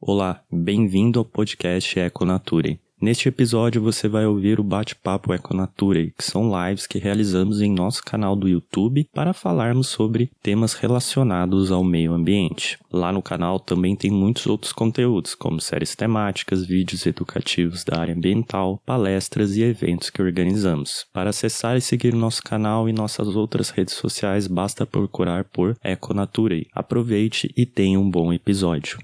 Olá, bem-vindo ao podcast Econature. Neste episódio você vai ouvir o bate-papo Econature, que são lives que realizamos em nosso canal do YouTube para falarmos sobre temas relacionados ao meio ambiente. Lá no canal também tem muitos outros conteúdos, como séries temáticas, vídeos educativos da área ambiental, palestras e eventos que organizamos. Para acessar e seguir nosso canal e nossas outras redes sociais, basta procurar por Econature. Aproveite e tenha um bom episódio.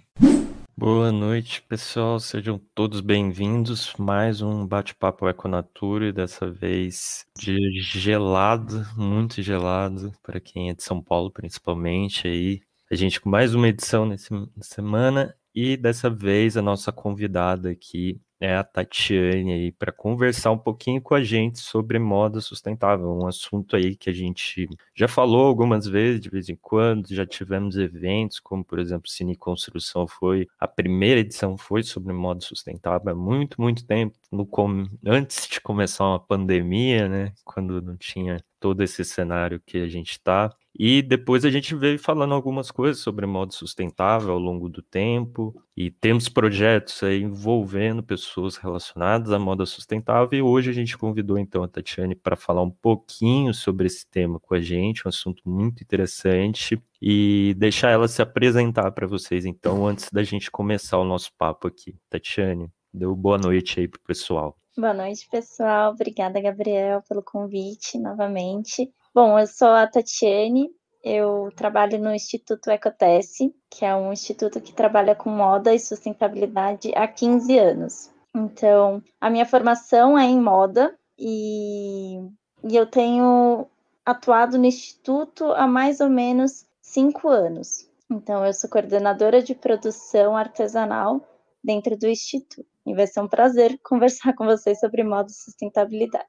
Boa noite, pessoal. Sejam todos bem-vindos. Mais um bate-papo Econatura, dessa vez de gelado, muito gelado, para quem é de São Paulo, principalmente. Aí, a gente com mais uma edição nessa semana e dessa vez a nossa convidada aqui é a Tatiane aí para conversar um pouquinho com a gente sobre moda sustentável, um assunto aí que a gente já falou algumas vezes, de vez em quando, já tivemos eventos, como por exemplo, Cine Construção foi, a primeira edição foi sobre moda sustentável há muito, muito tempo, no, antes de começar uma pandemia, né, quando não tinha todo esse cenário que a gente está. E depois a gente veio falando algumas coisas sobre modo sustentável ao longo do tempo, e temos projetos aí envolvendo pessoas relacionadas à moda sustentável, e hoje a gente convidou então a Tatiane para falar um pouquinho sobre esse tema com a gente, um assunto muito interessante, e deixar ela se apresentar para vocês então, antes da gente começar o nosso papo aqui. Tatiane, deu boa noite aí pro pessoal. Boa noite, pessoal. Obrigada, Gabriel, pelo convite novamente. Bom, eu sou a Tatiane, eu trabalho no Instituto Ecotesse, que é um instituto que trabalha com moda e sustentabilidade há 15 anos. Então, a minha formação é em moda e, e eu tenho atuado no instituto há mais ou menos cinco anos. Então, eu sou coordenadora de produção artesanal dentro do instituto. E vai ser um prazer conversar com vocês sobre modo sustentabilidade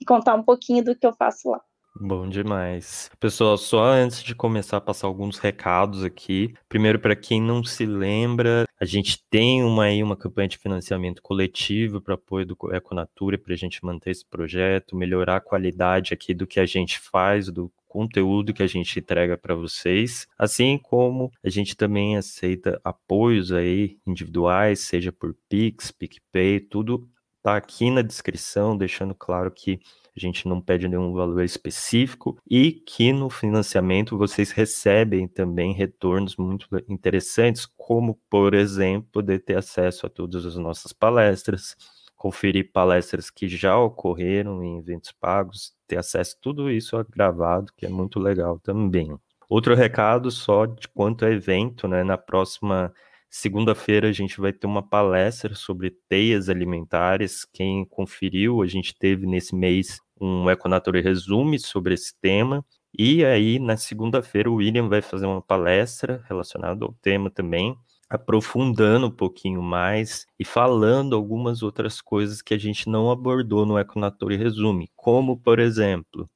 e contar um pouquinho do que eu faço lá. Bom demais. Pessoal, só antes de começar a passar alguns recados aqui. Primeiro, para quem não se lembra, a gente tem uma, aí, uma campanha de financiamento coletivo para apoio do Econatura para a gente manter esse projeto, melhorar a qualidade aqui do que a gente faz, do conteúdo que a gente entrega para vocês, assim como a gente também aceita apoios aí individuais, seja por Pix, PicPay, tudo tá aqui na descrição, deixando claro que a gente não pede nenhum valor específico e que no financiamento vocês recebem também retornos muito interessantes, como, por exemplo, poder ter acesso a todas as nossas palestras, conferir palestras que já ocorreram em eventos pagos, ter acesso a tudo isso gravado, que é muito legal também. Outro recado só de quanto a evento, né? Na próxima segunda-feira a gente vai ter uma palestra sobre teias alimentares. Quem conferiu, a gente teve nesse mês um Econature Resume sobre esse tema. E aí, na segunda-feira, o William vai fazer uma palestra relacionada ao tema também aprofundando um pouquinho mais e falando algumas outras coisas que a gente não abordou no Econatori Resume, como, por exemplo,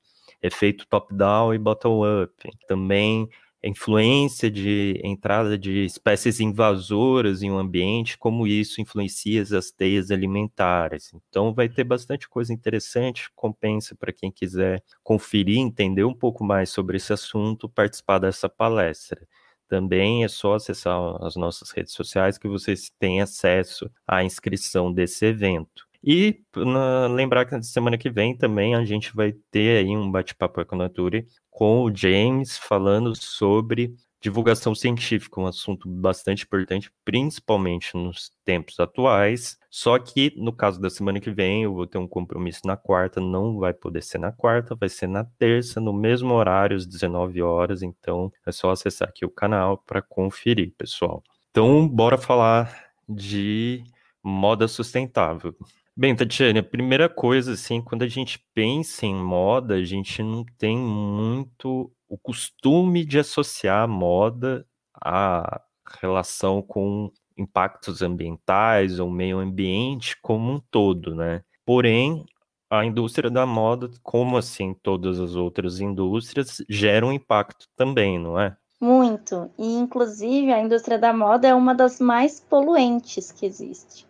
efeito top-down e bottom-up. Também a influência de entrada de espécies invasoras em um ambiente, como isso influencia as teias alimentares. Então, vai ter bastante coisa interessante, compensa para quem quiser conferir, entender um pouco mais sobre esse assunto, participar dessa palestra também é só acessar as nossas redes sociais que vocês têm acesso à inscrição desse evento. E na, lembrar que na semana que vem também a gente vai ter aí um bate-papo Econature com o James falando sobre divulgação científica, um assunto bastante importante, principalmente nos tempos atuais. Só que no caso da semana que vem, eu vou ter um compromisso na quarta, não vai poder ser na quarta, vai ser na terça, no mesmo horário, às 19 horas. Então é só acessar aqui o canal para conferir, pessoal. Então, bora falar de moda sustentável. Bem, Tatiana, a primeira coisa, assim, quando a gente pensa em moda, a gente não tem muito o costume de associar a moda à relação com impactos ambientais ou meio ambiente como um todo, né? Porém, a indústria da moda, como assim todas as outras indústrias, gera um impacto também, não é? Muito. E, inclusive, a indústria da moda é uma das mais poluentes que existe.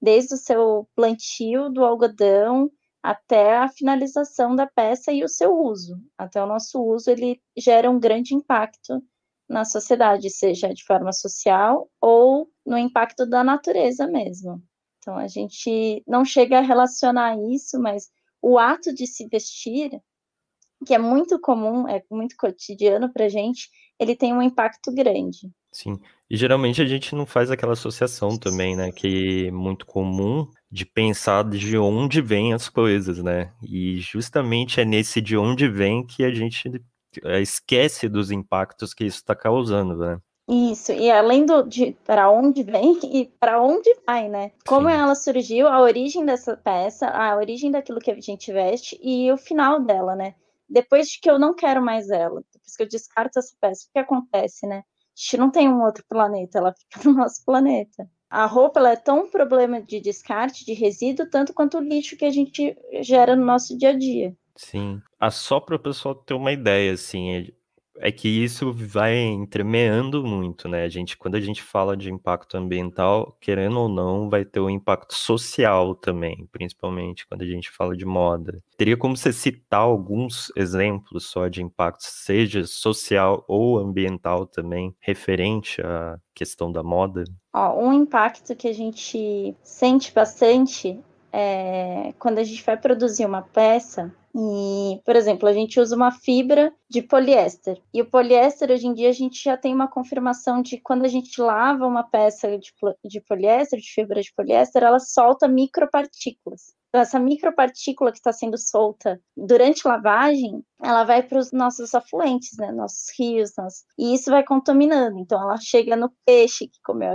Desde o seu plantio do algodão até a finalização da peça e o seu uso. Até o nosso uso, ele gera um grande impacto na sociedade, seja de forma social ou no impacto da natureza mesmo. Então a gente não chega a relacionar isso, mas o ato de se vestir, que é muito comum, é muito cotidiano para a gente, ele tem um impacto grande. Sim, e geralmente a gente não faz aquela associação também, né, que é muito comum de pensar de onde vêm as coisas, né? E justamente é nesse de onde vem que a gente é, esquece dos impactos que isso está causando, né? Isso, e além do, de para onde vem e para onde vai, né? Como Sim. ela surgiu, a origem dessa peça, a origem daquilo que a gente veste e o final dela, né? Depois de que eu não quero mais ela, depois que eu descarto essa peça, o que acontece, né? Gente não tem um outro planeta, ela fica no nosso planeta. A roupa é tão um problema de descarte, de resíduo, tanto quanto o lixo que a gente gera no nosso dia a dia. Sim. Ah, só para o pessoal ter uma ideia, assim, é que isso vai entremeando muito, né? A gente, quando a gente fala de impacto ambiental, querendo ou não, vai ter um impacto social também, principalmente quando a gente fala de moda. Teria como você citar alguns exemplos só de impacto, seja social ou ambiental também, referente à questão da moda? Ó, um impacto que a gente sente bastante é quando a gente vai produzir uma peça e, por exemplo, a gente usa uma fibra de poliéster. E o poliéster, hoje em dia, a gente já tem uma confirmação de quando a gente lava uma peça de, de poliéster, de fibra de poliéster, ela solta micropartículas. Essa micropartícula que está sendo solta durante lavagem, ela vai para os nossos afluentes, né, nossos rios, nossos... e isso vai contaminando. Então, ela chega no peixe que comeu,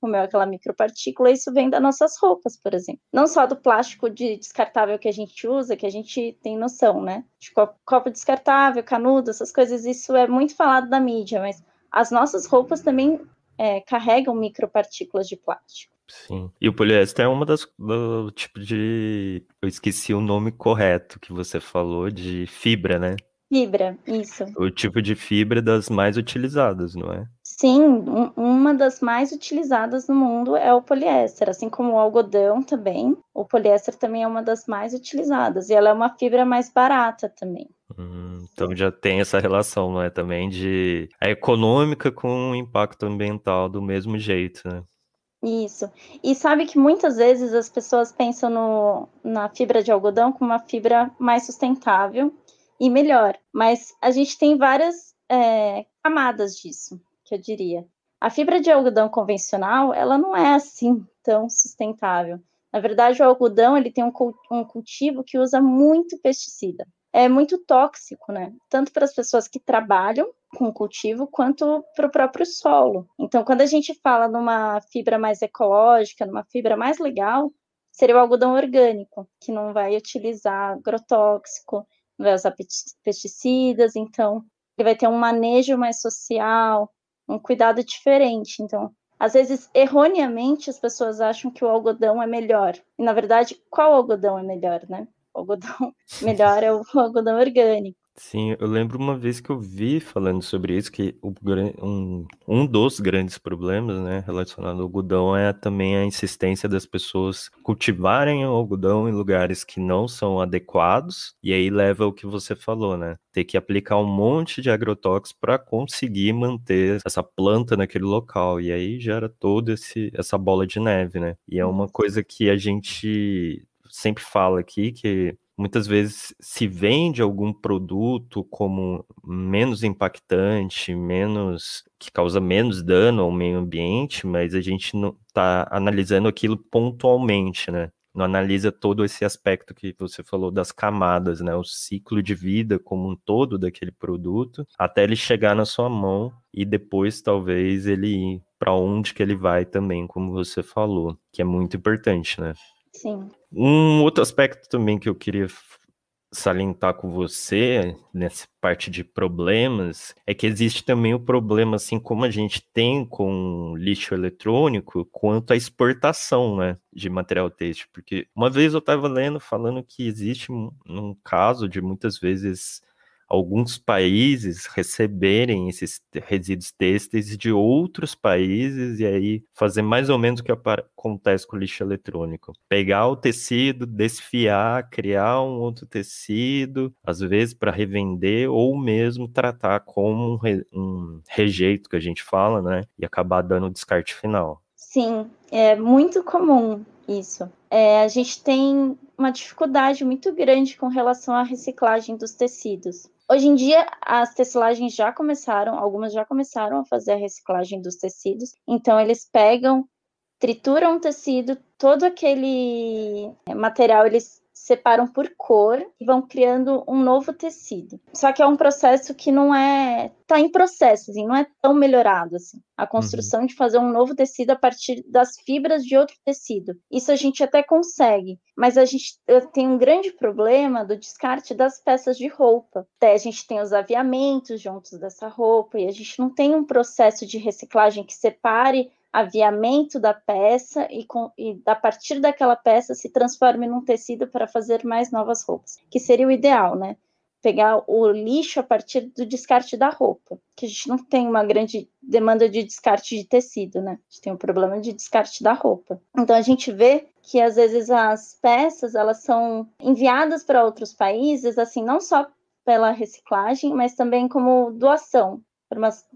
comeu aquela micropartícula, e isso vem das nossas roupas, por exemplo. Não só do plástico de descartável que a gente usa, que a gente tem noção, né, de copo descartável, canudo, essas coisas, isso é muito falado da mídia, mas as nossas roupas também é, carregam micropartículas de plástico. Sim. E o poliéster é uma das do tipo de. Eu esqueci o nome correto que você falou, de fibra, né? Fibra, isso. O tipo de fibra das mais utilizadas, não é? Sim, um, uma das mais utilizadas no mundo é o poliéster, assim como o algodão também. O poliéster também é uma das mais utilizadas e ela é uma fibra mais barata também. Hum, então já tem essa relação, não é? Também de a econômica com o impacto ambiental do mesmo jeito, né? Isso. E sabe que muitas vezes as pessoas pensam no, na fibra de algodão como uma fibra mais sustentável e melhor, mas a gente tem várias é, camadas disso, que eu diria. A fibra de algodão convencional, ela não é assim tão sustentável. Na verdade, o algodão ele tem um, um cultivo que usa muito pesticida. É muito tóxico, né? Tanto para as pessoas que trabalham com o cultivo quanto para o próprio solo. Então, quando a gente fala numa fibra mais ecológica, numa fibra mais legal, seria o algodão orgânico, que não vai utilizar agrotóxico, não vai usar pesticidas, então ele vai ter um manejo mais social, um cuidado diferente. Então, às vezes, erroneamente, as pessoas acham que o algodão é melhor. E, na verdade, qual algodão é melhor, né? O algodão melhor é o algodão orgânico. Sim, eu lembro uma vez que eu vi falando sobre isso, que o, um, um dos grandes problemas, né, relacionado ao algodão é também a insistência das pessoas cultivarem o algodão em lugares que não são adequados, e aí leva ao que você falou, né, ter que aplicar um monte de agrotóxicos para conseguir manter essa planta naquele local, e aí gera toda essa bola de neve, né, e é uma coisa que a gente sempre fala aqui, que muitas vezes se vende algum produto como menos impactante, menos que causa menos dano ao meio ambiente, mas a gente não está analisando aquilo pontualmente, né? Não analisa todo esse aspecto que você falou das camadas, né? O ciclo de vida como um todo daquele produto, até ele chegar na sua mão e depois talvez ele ir para onde que ele vai também, como você falou, que é muito importante, né? Sim. Um outro aspecto também que eu queria salientar com você nessa parte de problemas é que existe também o problema assim como a gente tem com lixo eletrônico quanto à exportação né de material têxtil porque uma vez eu estava lendo falando que existe um, um caso de muitas vezes alguns países receberem esses resíduos têxteis de outros países e aí fazer mais ou menos o que acontece com o lixo eletrônico. Pegar o tecido, desfiar, criar um outro tecido, às vezes para revender ou mesmo tratar como um, re um rejeito que a gente fala, né? E acabar dando o descarte final. Sim, é muito comum isso. É, a gente tem uma dificuldade muito grande com relação à reciclagem dos tecidos. Hoje em dia, as tecilagens já começaram, algumas já começaram a fazer a reciclagem dos tecidos. Então, eles pegam, trituram o tecido, todo aquele material eles separam por cor e vão criando um novo tecido. Só que é um processo que não é. está em processo, assim, não é tão melhorado assim. A construção uhum. de fazer um novo tecido a partir das fibras de outro tecido. Isso a gente até consegue, mas a gente tem um grande problema do descarte das peças de roupa. Até a gente tem os aviamentos juntos dessa roupa e a gente não tem um processo de reciclagem que separe aviamento da peça e, com, e a partir daquela peça se transforme num tecido para fazer mais novas roupas, que seria o ideal, né? Pegar o lixo a partir do descarte da roupa, que a gente não tem uma grande demanda de descarte de tecido, né? A gente tem um problema de descarte da roupa. Então a gente vê que às vezes as peças elas são enviadas para outros países, assim, não só pela reciclagem, mas também como doação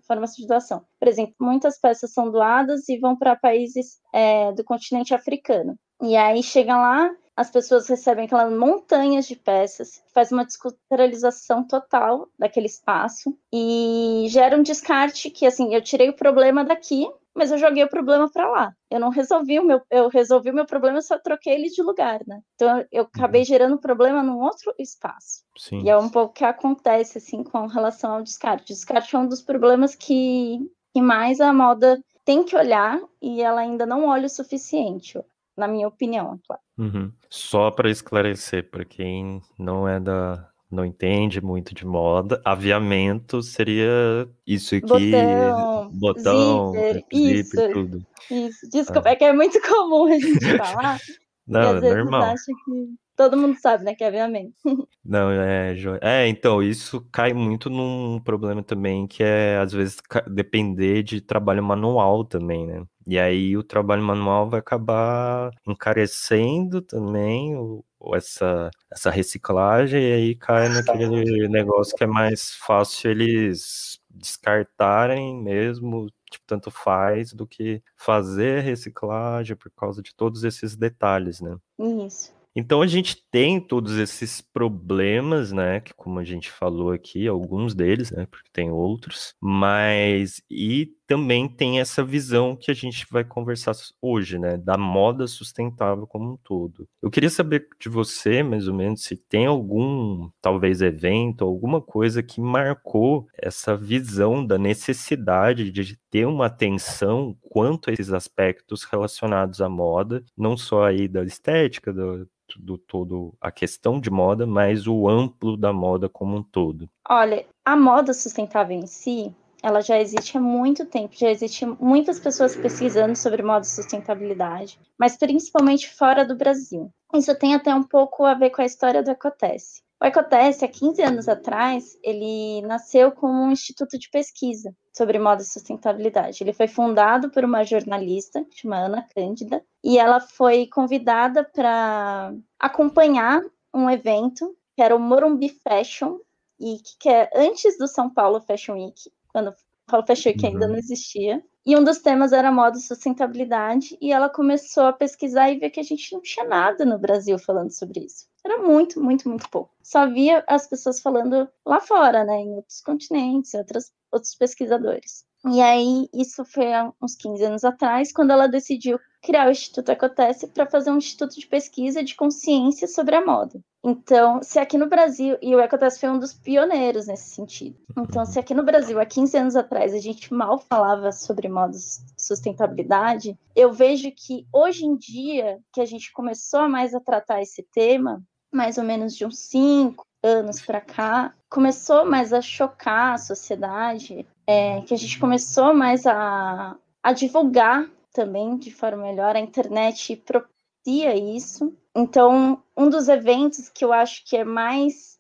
forma de doação. Por exemplo, muitas peças são doadas e vão para países é, do continente africano. E aí chegam lá, as pessoas recebem aquelas montanhas de peças, faz uma desculturalização total daquele espaço e gera um descarte que, assim, eu tirei o problema daqui, mas eu joguei o problema para lá. Eu não resolvi o meu, eu resolvi o meu problema, eu só troquei ele de lugar, né? Então eu acabei uhum. gerando problema num outro espaço. Sim. E é um pouco o que acontece assim com relação ao descarte. O descarte é um dos problemas que, que mais a moda tem que olhar e ela ainda não olha o suficiente, na minha opinião, é claro. Uhum. Só para esclarecer, para quem não é da, não entende muito de moda, aviamento seria isso aqui, botão, botão zíper, isso, tudo. Isso, desculpa, ah. é que é muito comum a gente falar. Não, é normal. Acha que todo mundo sabe, né, que é aviamento. Não, é, é, então, isso cai muito num problema também, que é, às vezes, depender de trabalho manual também, né? E aí o trabalho manual vai acabar encarecendo também o, essa, essa reciclagem, e aí cai naquele negócio que é mais fácil eles descartarem mesmo, tipo, tanto faz, do que fazer reciclagem por causa de todos esses detalhes, né? Isso. Então a gente tem todos esses problemas, né? Que como a gente falou aqui, alguns deles, né? Porque tem outros, mas e também tem essa visão que a gente vai conversar hoje, né? Da moda sustentável como um todo. Eu queria saber de você, mais ou menos, se tem algum, talvez, evento, alguma coisa que marcou essa visão da necessidade de ter uma atenção quanto a esses aspectos relacionados à moda, não só aí da estética, do, do todo a questão de moda, mas o amplo da moda como um todo? Olha, a moda sustentável em si, ela já existe há muito tempo, já existem muitas pessoas pesquisando sobre moda e sustentabilidade, mas principalmente fora do Brasil. Isso tem até um pouco a ver com a história do Ecotesse. O Ecotesse, há 15 anos atrás, ele nasceu como um instituto de pesquisa sobre moda e sustentabilidade. Ele foi fundado por uma jornalista chamada Ana Cândida e ela foi convidada para acompanhar um evento que era o Morumbi Fashion e que é antes do São Paulo Fashion Week, quando Paulo Week uhum. ainda não existia. E um dos temas era moda e sustentabilidade, e ela começou a pesquisar e ver que a gente não tinha nada no Brasil falando sobre isso. Era muito, muito, muito pouco. Só via as pessoas falando lá fora, né, em outros continentes, outras, outros pesquisadores. E aí, isso foi há uns 15 anos atrás, quando ela decidiu criar o Instituto Ecotesse para fazer um instituto de pesquisa de consciência sobre a moda. Então, se aqui no Brasil, e o Ecotesse foi um dos pioneiros nesse sentido. Então, se aqui no Brasil, há 15 anos atrás, a gente mal falava sobre moda sustentabilidade, eu vejo que hoje em dia, que a gente começou mais a tratar esse tema, mais ou menos de uns cinco anos para cá, começou mais a chocar a sociedade, é, que a gente começou mais a, a divulgar também de forma melhor, a internet propicia isso. Então, um dos eventos que eu acho que é mais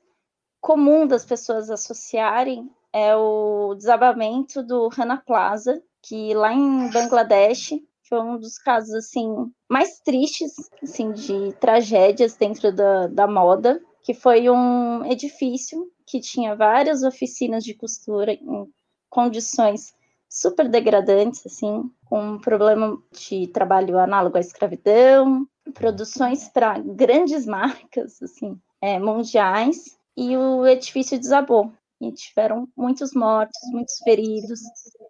comum das pessoas associarem é o desabamento do Rana Plaza, que lá em Bangladesh foi um dos casos assim mais tristes assim de tragédias dentro da, da moda, que foi um edifício que tinha várias oficinas de costura em condições super degradantes, assim, com um problema de trabalho análogo à escravidão, produções para grandes marcas, assim, é, mundiais, e o edifício desabou. E tiveram muitos mortos, muitos feridos,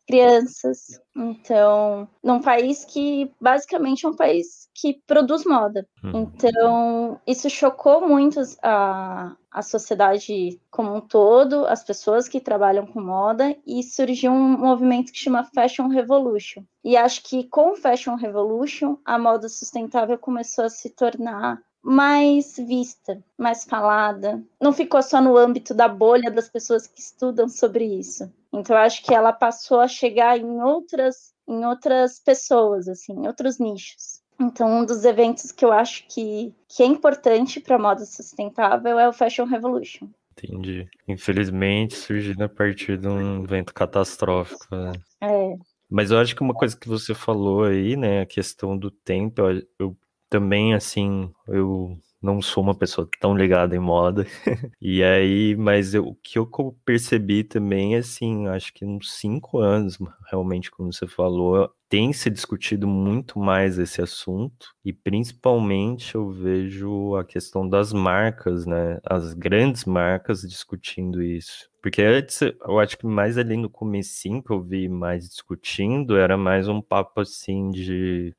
crianças. Então, num país que basicamente é um país que produz moda. Uhum. Então, isso chocou muito a, a sociedade como um todo, as pessoas que trabalham com moda, e surgiu um movimento que chama Fashion Revolution. E acho que com o Fashion Revolution, a moda sustentável começou a se tornar mais vista, mais falada. Não ficou só no âmbito da bolha das pessoas que estudam sobre isso. Então, acho que ela passou a chegar em outras, em outras pessoas, assim, em outros nichos. Então, um dos eventos que eu acho que, que é importante para a moda sustentável é o Fashion Revolution. Entendi. Infelizmente, surgindo a partir de um evento catastrófico. Né? É. Mas eu acho que uma coisa que você falou aí, né, a questão do tempo, eu também, assim, eu não sou uma pessoa tão ligada em moda. e aí, mas eu, o que eu percebi também, assim, acho que uns cinco anos, realmente, como você falou, tem se discutido muito mais esse assunto. E principalmente eu vejo a questão das marcas, né? As grandes marcas discutindo isso. Porque antes, eu acho que mais ali no comecinho que eu vi mais discutindo, era mais um papo assim de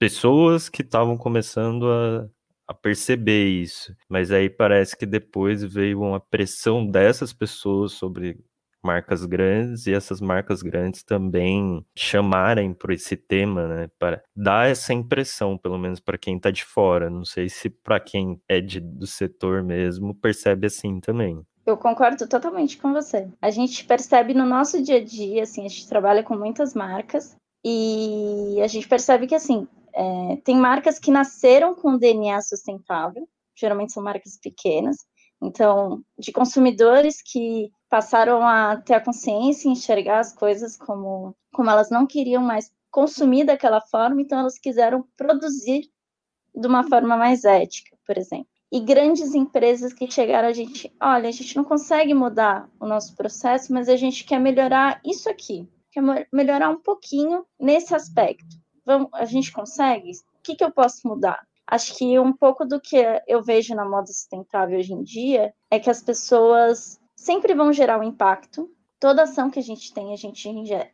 pessoas que estavam começando a, a perceber isso. Mas aí parece que depois veio uma pressão dessas pessoas sobre marcas grandes e essas marcas grandes também chamarem por esse tema, né, para dar essa impressão, pelo menos para quem está de fora. Não sei se para quem é de, do setor mesmo percebe assim também. Eu concordo totalmente com você. A gente percebe no nosso dia a dia, assim, a gente trabalha com muitas marcas e a gente percebe que assim é, tem marcas que nasceram com DNA sustentável, geralmente são marcas pequenas, então, de consumidores que passaram a ter a consciência e enxergar as coisas como, como elas não queriam mais consumir daquela forma, então elas quiseram produzir de uma forma mais ética, por exemplo. E grandes empresas que chegaram a gente, olha, a gente não consegue mudar o nosso processo, mas a gente quer melhorar isso aqui, quer melhorar um pouquinho nesse aspecto vamos, a gente consegue? O que, que eu posso mudar? Acho que um pouco do que eu vejo na moda sustentável hoje em dia é que as pessoas sempre vão gerar um impacto. Toda ação que a gente tem, a gente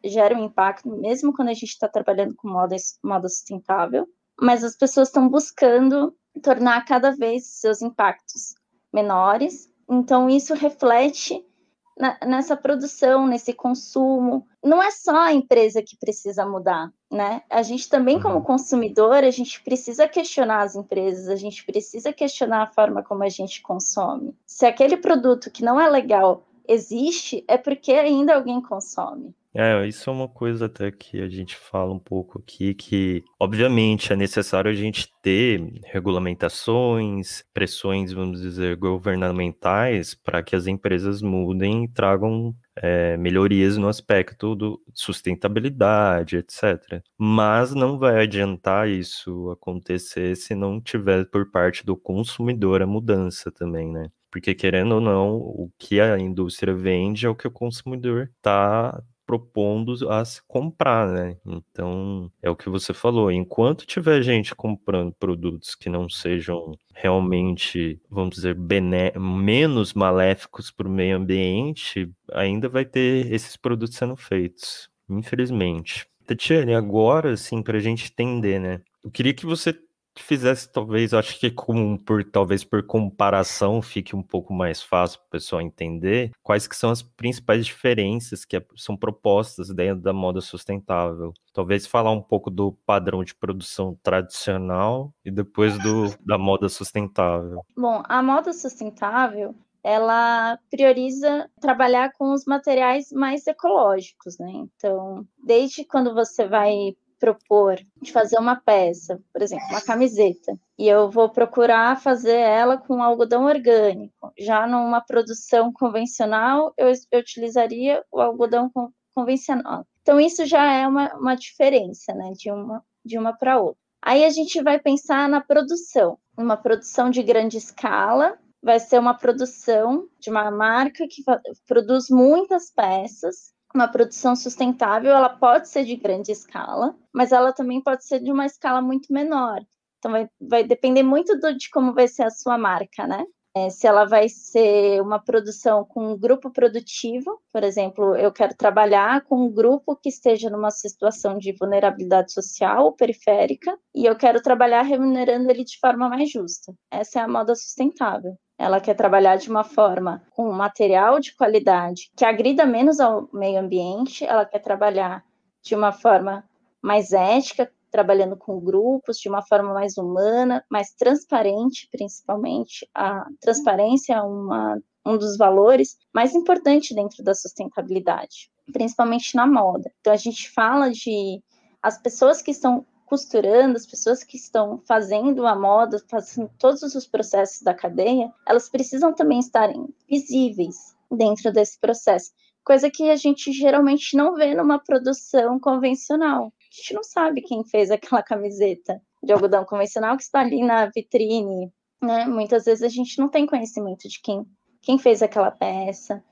gera um impacto, mesmo quando a gente está trabalhando com moda, moda sustentável. Mas as pessoas estão buscando tornar cada vez seus impactos menores. Então, isso reflete na, nessa produção, nesse consumo. Não é só a empresa que precisa mudar, né? A gente também, como uhum. consumidor, a gente precisa questionar as empresas, a gente precisa questionar a forma como a gente consome. Se aquele produto que não é legal existe, é porque ainda alguém consome. É, isso é uma coisa até que a gente fala um pouco aqui, que obviamente é necessário a gente ter regulamentações, pressões, vamos dizer, governamentais para que as empresas mudem e tragam é, melhorias no aspecto do sustentabilidade, etc. Mas não vai adiantar isso acontecer se não tiver por parte do consumidor a mudança também, né? Porque querendo ou não, o que a indústria vende é o que o consumidor está propondo a se comprar, né? Então, é o que você falou, enquanto tiver gente comprando produtos que não sejam realmente, vamos dizer, menos maléficos para o meio ambiente, ainda vai ter esses produtos sendo feitos, infelizmente. Tatiane, agora, assim, para a gente entender, né? Eu queria que você fizesse talvez, acho que por talvez por comparação fique um pouco mais fácil para o pessoal entender quais que são as principais diferenças que são propostas dentro da moda sustentável. Talvez falar um pouco do padrão de produção tradicional e depois do da moda sustentável. Bom, a moda sustentável ela prioriza trabalhar com os materiais mais ecológicos, né? Então, desde quando você vai propor de fazer uma peça, por exemplo, uma camiseta, e eu vou procurar fazer ela com algodão orgânico. Já numa produção convencional, eu, eu utilizaria o algodão convencional. Então, isso já é uma, uma diferença, né, de uma, de uma para outra. Aí a gente vai pensar na produção, uma produção de grande escala, vai ser uma produção de uma marca que produz muitas peças uma produção sustentável, ela pode ser de grande escala, mas ela também pode ser de uma escala muito menor. Então, vai, vai depender muito do, de como vai ser a sua marca, né? É, se ela vai ser uma produção com um grupo produtivo, por exemplo, eu quero trabalhar com um grupo que esteja numa situação de vulnerabilidade social ou periférica, e eu quero trabalhar remunerando ele de forma mais justa. Essa é a moda sustentável. Ela quer trabalhar de uma forma com material de qualidade que agrida menos ao meio ambiente, ela quer trabalhar de uma forma mais ética, trabalhando com grupos, de uma forma mais humana, mais transparente, principalmente. A transparência é uma, um dos valores mais importantes dentro da sustentabilidade, principalmente na moda. Então, a gente fala de as pessoas que estão costurando, as pessoas que estão fazendo a moda, fazendo todos os processos da cadeia, elas precisam também estarem visíveis dentro desse processo, coisa que a gente geralmente não vê numa produção convencional. A gente não sabe quem fez aquela camiseta de algodão convencional que está ali na vitrine, né? Muitas vezes a gente não tem conhecimento de quem, quem fez aquela peça,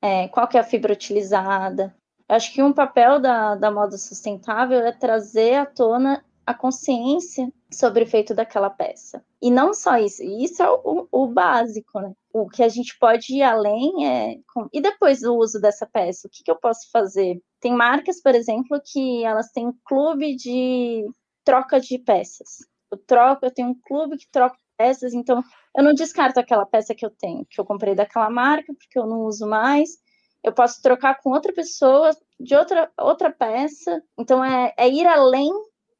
é, qual que é a fibra utilizada, Acho que um papel da, da moda sustentável é trazer à tona a consciência sobre o efeito daquela peça. E não só isso, isso é o, o básico, né? O que a gente pode ir além é. E depois do uso dessa peça, o que, que eu posso fazer? Tem marcas, por exemplo, que elas têm um clube de troca de peças. Eu troco, eu tenho um clube que troca peças, então eu não descarto aquela peça que eu tenho, que eu comprei daquela marca, porque eu não uso mais eu posso trocar com outra pessoa de outra, outra peça. Então, é, é ir além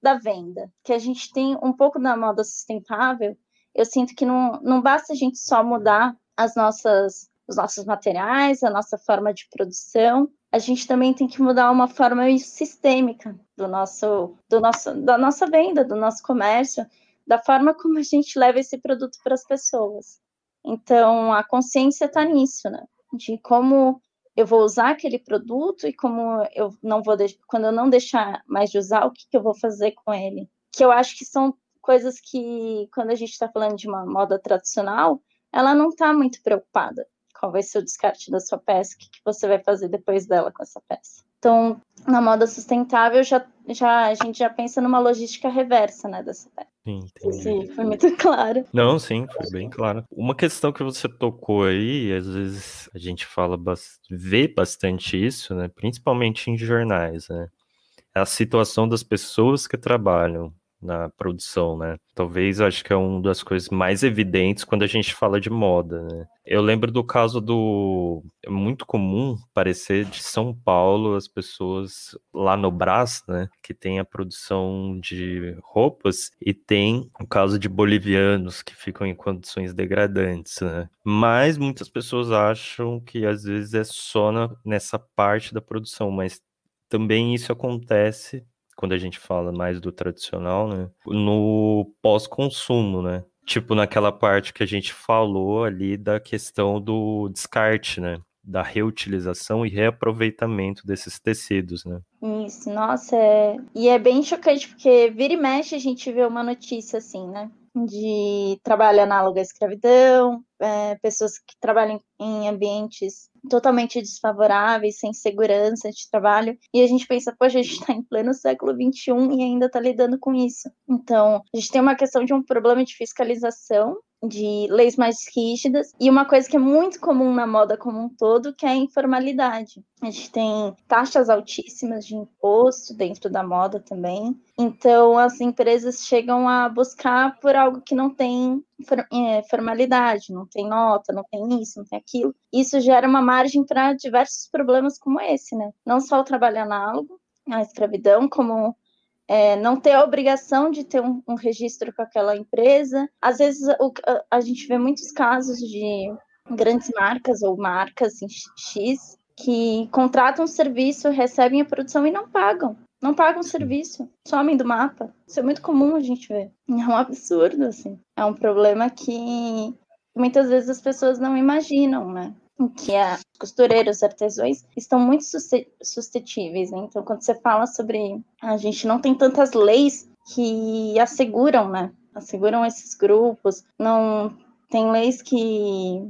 da venda, que a gente tem um pouco da moda sustentável. Eu sinto que não, não basta a gente só mudar as nossas, os nossos materiais, a nossa forma de produção, a gente também tem que mudar uma forma sistêmica do nosso, do nosso, da nossa venda, do nosso comércio, da forma como a gente leva esse produto para as pessoas. Então, a consciência está nisso, né? De como eu vou usar aquele produto e como eu não vou quando eu não deixar mais de usar, o que, que eu vou fazer com ele? Que eu acho que são coisas que, quando a gente está falando de uma moda tradicional, ela não está muito preocupada qual vai ser o descarte da sua peça, o que, que você vai fazer depois dela com essa peça. Então, na moda sustentável, já, já, a gente já pensa numa logística reversa né, dessa peça. Sim, entendi. Sim, foi muito claro. Não, sim, foi bem claro. Uma questão que você tocou aí, às vezes a gente fala, vê bastante isso, né? Principalmente em jornais, né? É a situação das pessoas que trabalham na produção, né? Talvez acho que é uma das coisas mais evidentes quando a gente fala de moda, né? Eu lembro do caso do é muito comum parecer de São Paulo as pessoas lá no Brás, né, que tem a produção de roupas e tem o caso de bolivianos que ficam em condições degradantes, né? Mas muitas pessoas acham que às vezes é só na, nessa parte da produção, mas também isso acontece quando a gente fala mais do tradicional, né? No pós-consumo, né? Tipo naquela parte que a gente falou ali da questão do descarte, né? Da reutilização e reaproveitamento desses tecidos, né? Isso, nossa, é... e é bem chocante, porque vira e mexe a gente vê uma notícia assim, né? De trabalho análogo à escravidão, é, pessoas que trabalham em ambientes totalmente desfavoráveis, sem segurança de trabalho, e a gente pensa, poxa, a gente está em pleno século XXI e ainda está lidando com isso. Então, a gente tem uma questão de um problema de fiscalização de leis mais rígidas e uma coisa que é muito comum na moda como um todo, que é a informalidade. A gente tem taxas altíssimas de imposto dentro da moda também. Então as empresas chegam a buscar por algo que não tem é, formalidade, não tem nota, não tem isso, não tem aquilo. Isso gera uma margem para diversos problemas como esse, né? Não só o trabalho análogo, a escravidão, como é, não ter a obrigação de ter um, um, registro com aquela empresa. Às vezes o, a, a, gente vê muitos casos de grandes marcas ou marcas em X que contratam um serviço, recebem a produção e não pagam. não pagam serviço, somem do mapa. Isso é muito comum a gente ver. É um absurdo, assim. É um problema que muitas vezes as pessoas não imaginam, né? Que as costureiros, artesãos estão muito suscetíveis. Né? Então, quando você fala sobre a gente não tem tantas leis que asseguram, né? Asseguram esses grupos. Não tem leis que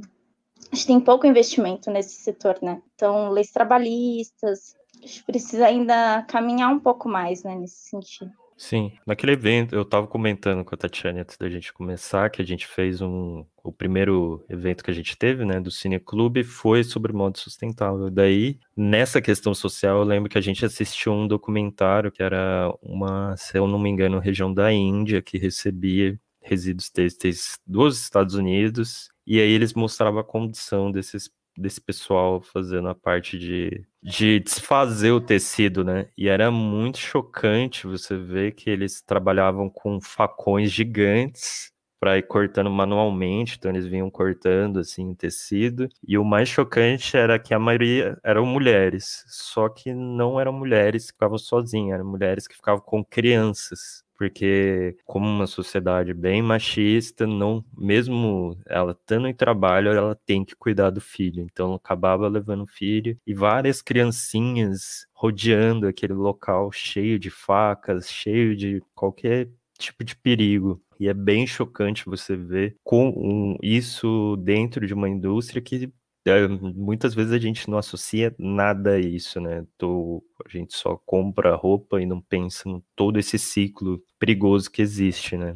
a gente tem pouco investimento nesse setor, né? Então, leis trabalhistas, a gente precisa ainda caminhar um pouco mais, né, nesse sentido. Sim, naquele evento, eu estava comentando com a Tatiana antes da gente começar, que a gente fez um. O primeiro evento que a gente teve, né, do Cineclube, foi sobre modo sustentável. Daí, nessa questão social, eu lembro que a gente assistiu um documentário que era uma, se eu não me engano, região da Índia, que recebia resíduos têxteis dos Estados Unidos, e aí eles mostravam a condição desses desse pessoal fazendo a parte de, de desfazer o tecido, né? E era muito chocante você ver que eles trabalhavam com facões gigantes para ir cortando manualmente, então eles vinham cortando assim o tecido. E o mais chocante era que a maioria eram mulheres, só que não eram mulheres que ficavam sozinhas, eram mulheres que ficavam com crianças porque como uma sociedade bem machista, não, mesmo ela estando em trabalho, ela tem que cuidar do filho. Então acabava levando o filho e várias criancinhas rodeando aquele local cheio de facas, cheio de qualquer tipo de perigo. E é bem chocante você ver com um, isso dentro de uma indústria que muitas vezes a gente não associa nada a isso, né? Tô, a gente só compra roupa e não pensa em todo esse ciclo perigoso que existe, né?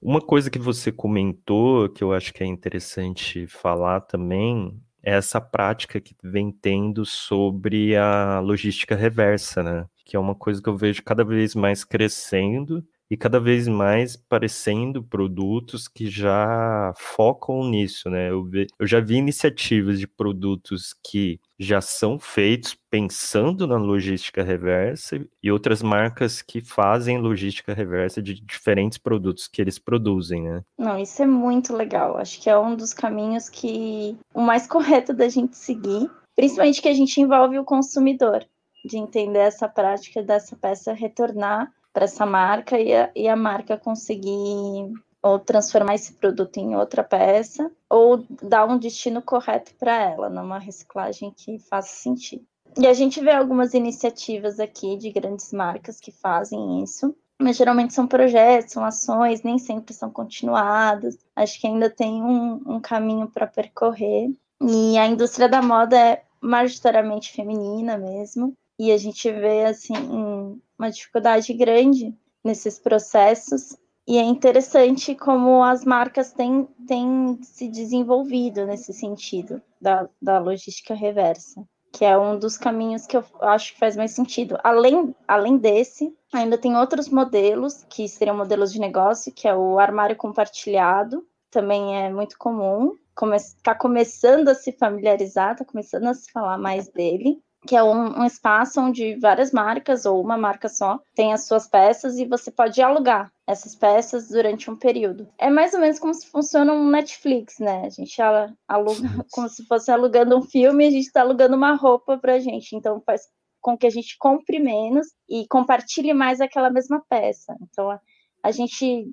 Uma coisa que você comentou, que eu acho que é interessante falar também, é essa prática que vem tendo sobre a logística reversa, né? Que é uma coisa que eu vejo cada vez mais crescendo e cada vez mais parecendo produtos que já focam nisso, né? Eu, ve, eu já vi iniciativas de produtos que já são feitos pensando na logística reversa e outras marcas que fazem logística reversa de diferentes produtos que eles produzem, né? Não, isso é muito legal. Acho que é um dos caminhos que o mais correto da gente seguir, principalmente que a gente envolve o consumidor, de entender essa prática dessa peça retornar para essa marca e a, e a marca conseguir ou transformar esse produto em outra peça ou dar um destino correto para ela, numa reciclagem que faça sentido. E a gente vê algumas iniciativas aqui de grandes marcas que fazem isso, mas geralmente são projetos, são ações, nem sempre são continuadas. Acho que ainda tem um, um caminho para percorrer. E a indústria da moda é majoritariamente feminina mesmo, e a gente vê assim uma dificuldade grande nesses processos. E é interessante como as marcas têm, têm se desenvolvido nesse sentido da, da logística reversa, que é um dos caminhos que eu acho que faz mais sentido. Além, além desse, ainda tem outros modelos, que seriam modelos de negócio, que é o armário compartilhado, também é muito comum, está come, começando a se familiarizar, está começando a se falar mais dele que é um, um, espaço onde várias marcas ou uma marca só tem as suas peças e você pode alugar essas peças durante um período. É mais ou menos como se funciona um Netflix, né? A gente aluga como se fosse alugando um filme e a gente está alugando uma roupa para a gente. Então faz com que a gente compre menos e compartilhe mais aquela mesma peça. Então a, a gente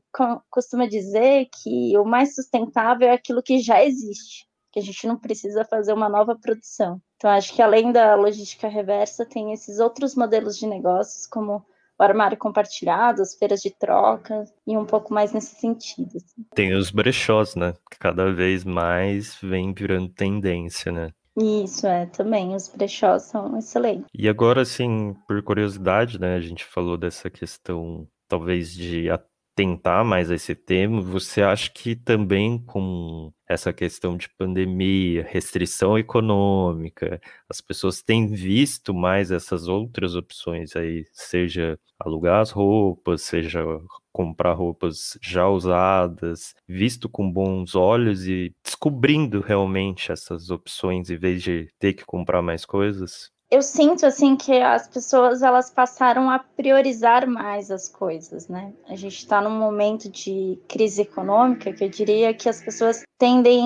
costuma dizer que o mais sustentável é aquilo que já existe que a gente não precisa fazer uma nova produção. Então, acho que além da logística reversa, tem esses outros modelos de negócios, como o armário compartilhado, as feiras de troca, e um pouco mais nesse sentido. Assim. Tem os brechós, né? Que cada vez mais vem virando tendência, né? Isso, é, também, os brechós são excelentes. E agora, assim, por curiosidade, né, a gente falou dessa questão, talvez, de tentar mais esse tema, você acha que também com essa questão de pandemia, restrição econômica, as pessoas têm visto mais essas outras opções aí, seja alugar as roupas, seja comprar roupas já usadas, visto com bons olhos e descobrindo realmente essas opções em vez de ter que comprar mais coisas? Eu sinto assim que as pessoas elas passaram a priorizar mais as coisas, né? A gente está num momento de crise econômica que eu diria que as pessoas tendem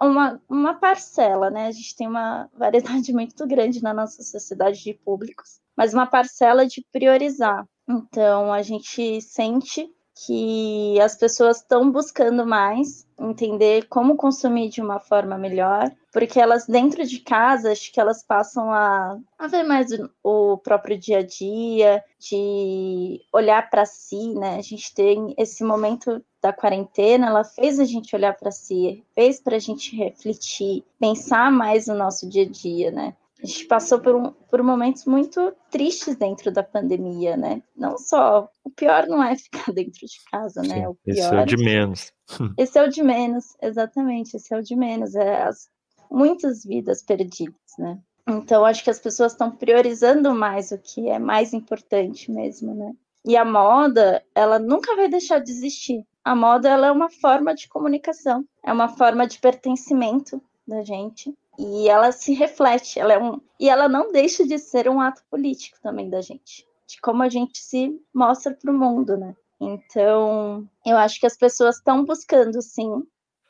uma, uma parcela, né? A gente tem uma variedade muito grande na nossa sociedade de públicos, mas uma parcela de priorizar. Então, a gente sente que as pessoas estão buscando mais entender como consumir de uma forma melhor, porque elas dentro de casa, acho que elas passam a, a ver mais o, o próprio dia a dia, de olhar para si, né? A gente tem esse momento da quarentena, ela fez a gente olhar para si, fez para a gente refletir, pensar mais no nosso dia a dia, né? a gente passou por, um, por momentos muito tristes dentro da pandemia, né? Não só. O pior não é ficar dentro de casa, né? Sim, o pior, esse é o de menos. Esse é o de menos, exatamente. Esse é o de menos. É as, muitas vidas perdidas, né? Então, acho que as pessoas estão priorizando mais o que é mais importante mesmo, né? E a moda, ela nunca vai deixar de existir. A moda, ela é uma forma de comunicação, é uma forma de pertencimento da gente e ela se reflete, ela é um e ela não deixa de ser um ato político também da gente, de como a gente se mostra para o mundo, né? Então, eu acho que as pessoas estão buscando sim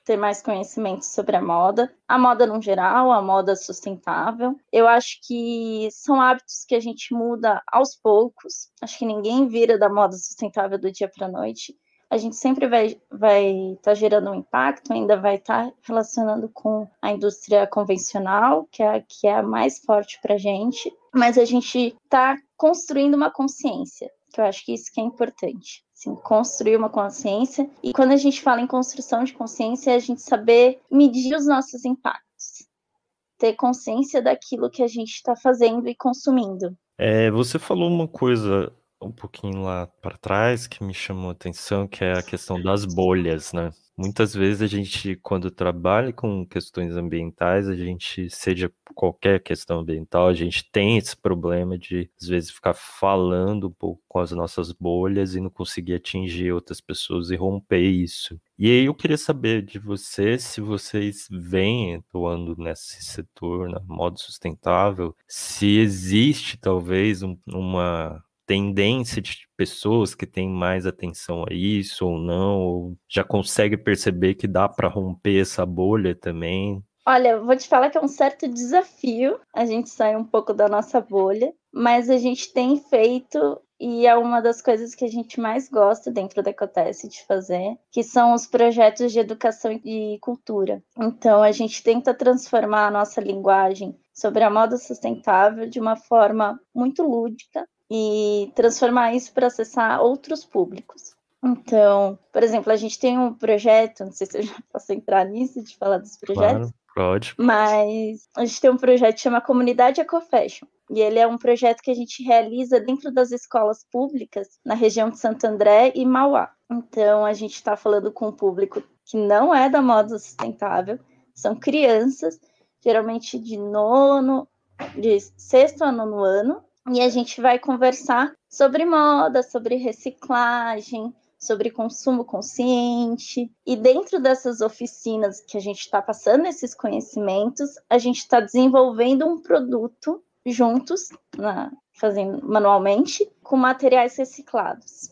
ter mais conhecimento sobre a moda, a moda no geral, a moda sustentável. Eu acho que são hábitos que a gente muda aos poucos. Acho que ninguém vira da moda sustentável do dia para a noite a gente sempre vai estar vai tá gerando um impacto, ainda vai estar tá relacionando com a indústria convencional, que é, que é a mais forte para a gente, mas a gente está construindo uma consciência, que eu acho que isso que é importante. Assim, construir uma consciência. E quando a gente fala em construção de consciência, é a gente saber medir os nossos impactos. Ter consciência daquilo que a gente está fazendo e consumindo. É, você falou uma coisa um pouquinho lá para trás que me chamou a atenção, que é a questão das bolhas, né? Muitas vezes a gente, quando trabalha com questões ambientais, a gente, seja qualquer questão ambiental, a gente tem esse problema de, às vezes, ficar falando um pouco com as nossas bolhas e não conseguir atingir outras pessoas e romper isso. E aí eu queria saber de você se vocês vêm atuando nesse setor, na modo sustentável, se existe talvez um, uma tendência de pessoas que têm mais atenção a isso ou não, ou já consegue perceber que dá para romper essa bolha também? Olha, vou te falar que é um certo desafio a gente sair um pouco da nossa bolha, mas a gente tem feito e é uma das coisas que a gente mais gosta dentro da Ecotesse de fazer, que são os projetos de educação e cultura. Então, a gente tenta transformar a nossa linguagem sobre a moda sustentável de uma forma muito lúdica, e transformar isso para acessar outros públicos. Então, por exemplo, a gente tem um projeto, não sei se eu já posso entrar nisso, de falar dos projetos. Claro, pode. Mas a gente tem um projeto que chama Comunidade EcoFashion. E ele é um projeto que a gente realiza dentro das escolas públicas na região de Santo André e Mauá. Então, a gente está falando com um público que não é da moda sustentável, são crianças, geralmente de nono, de sexto a nono ano, e a gente vai conversar sobre moda, sobre reciclagem, sobre consumo consciente. E dentro dessas oficinas que a gente está passando esses conhecimentos, a gente está desenvolvendo um produto juntos, na, fazendo manualmente, com materiais reciclados.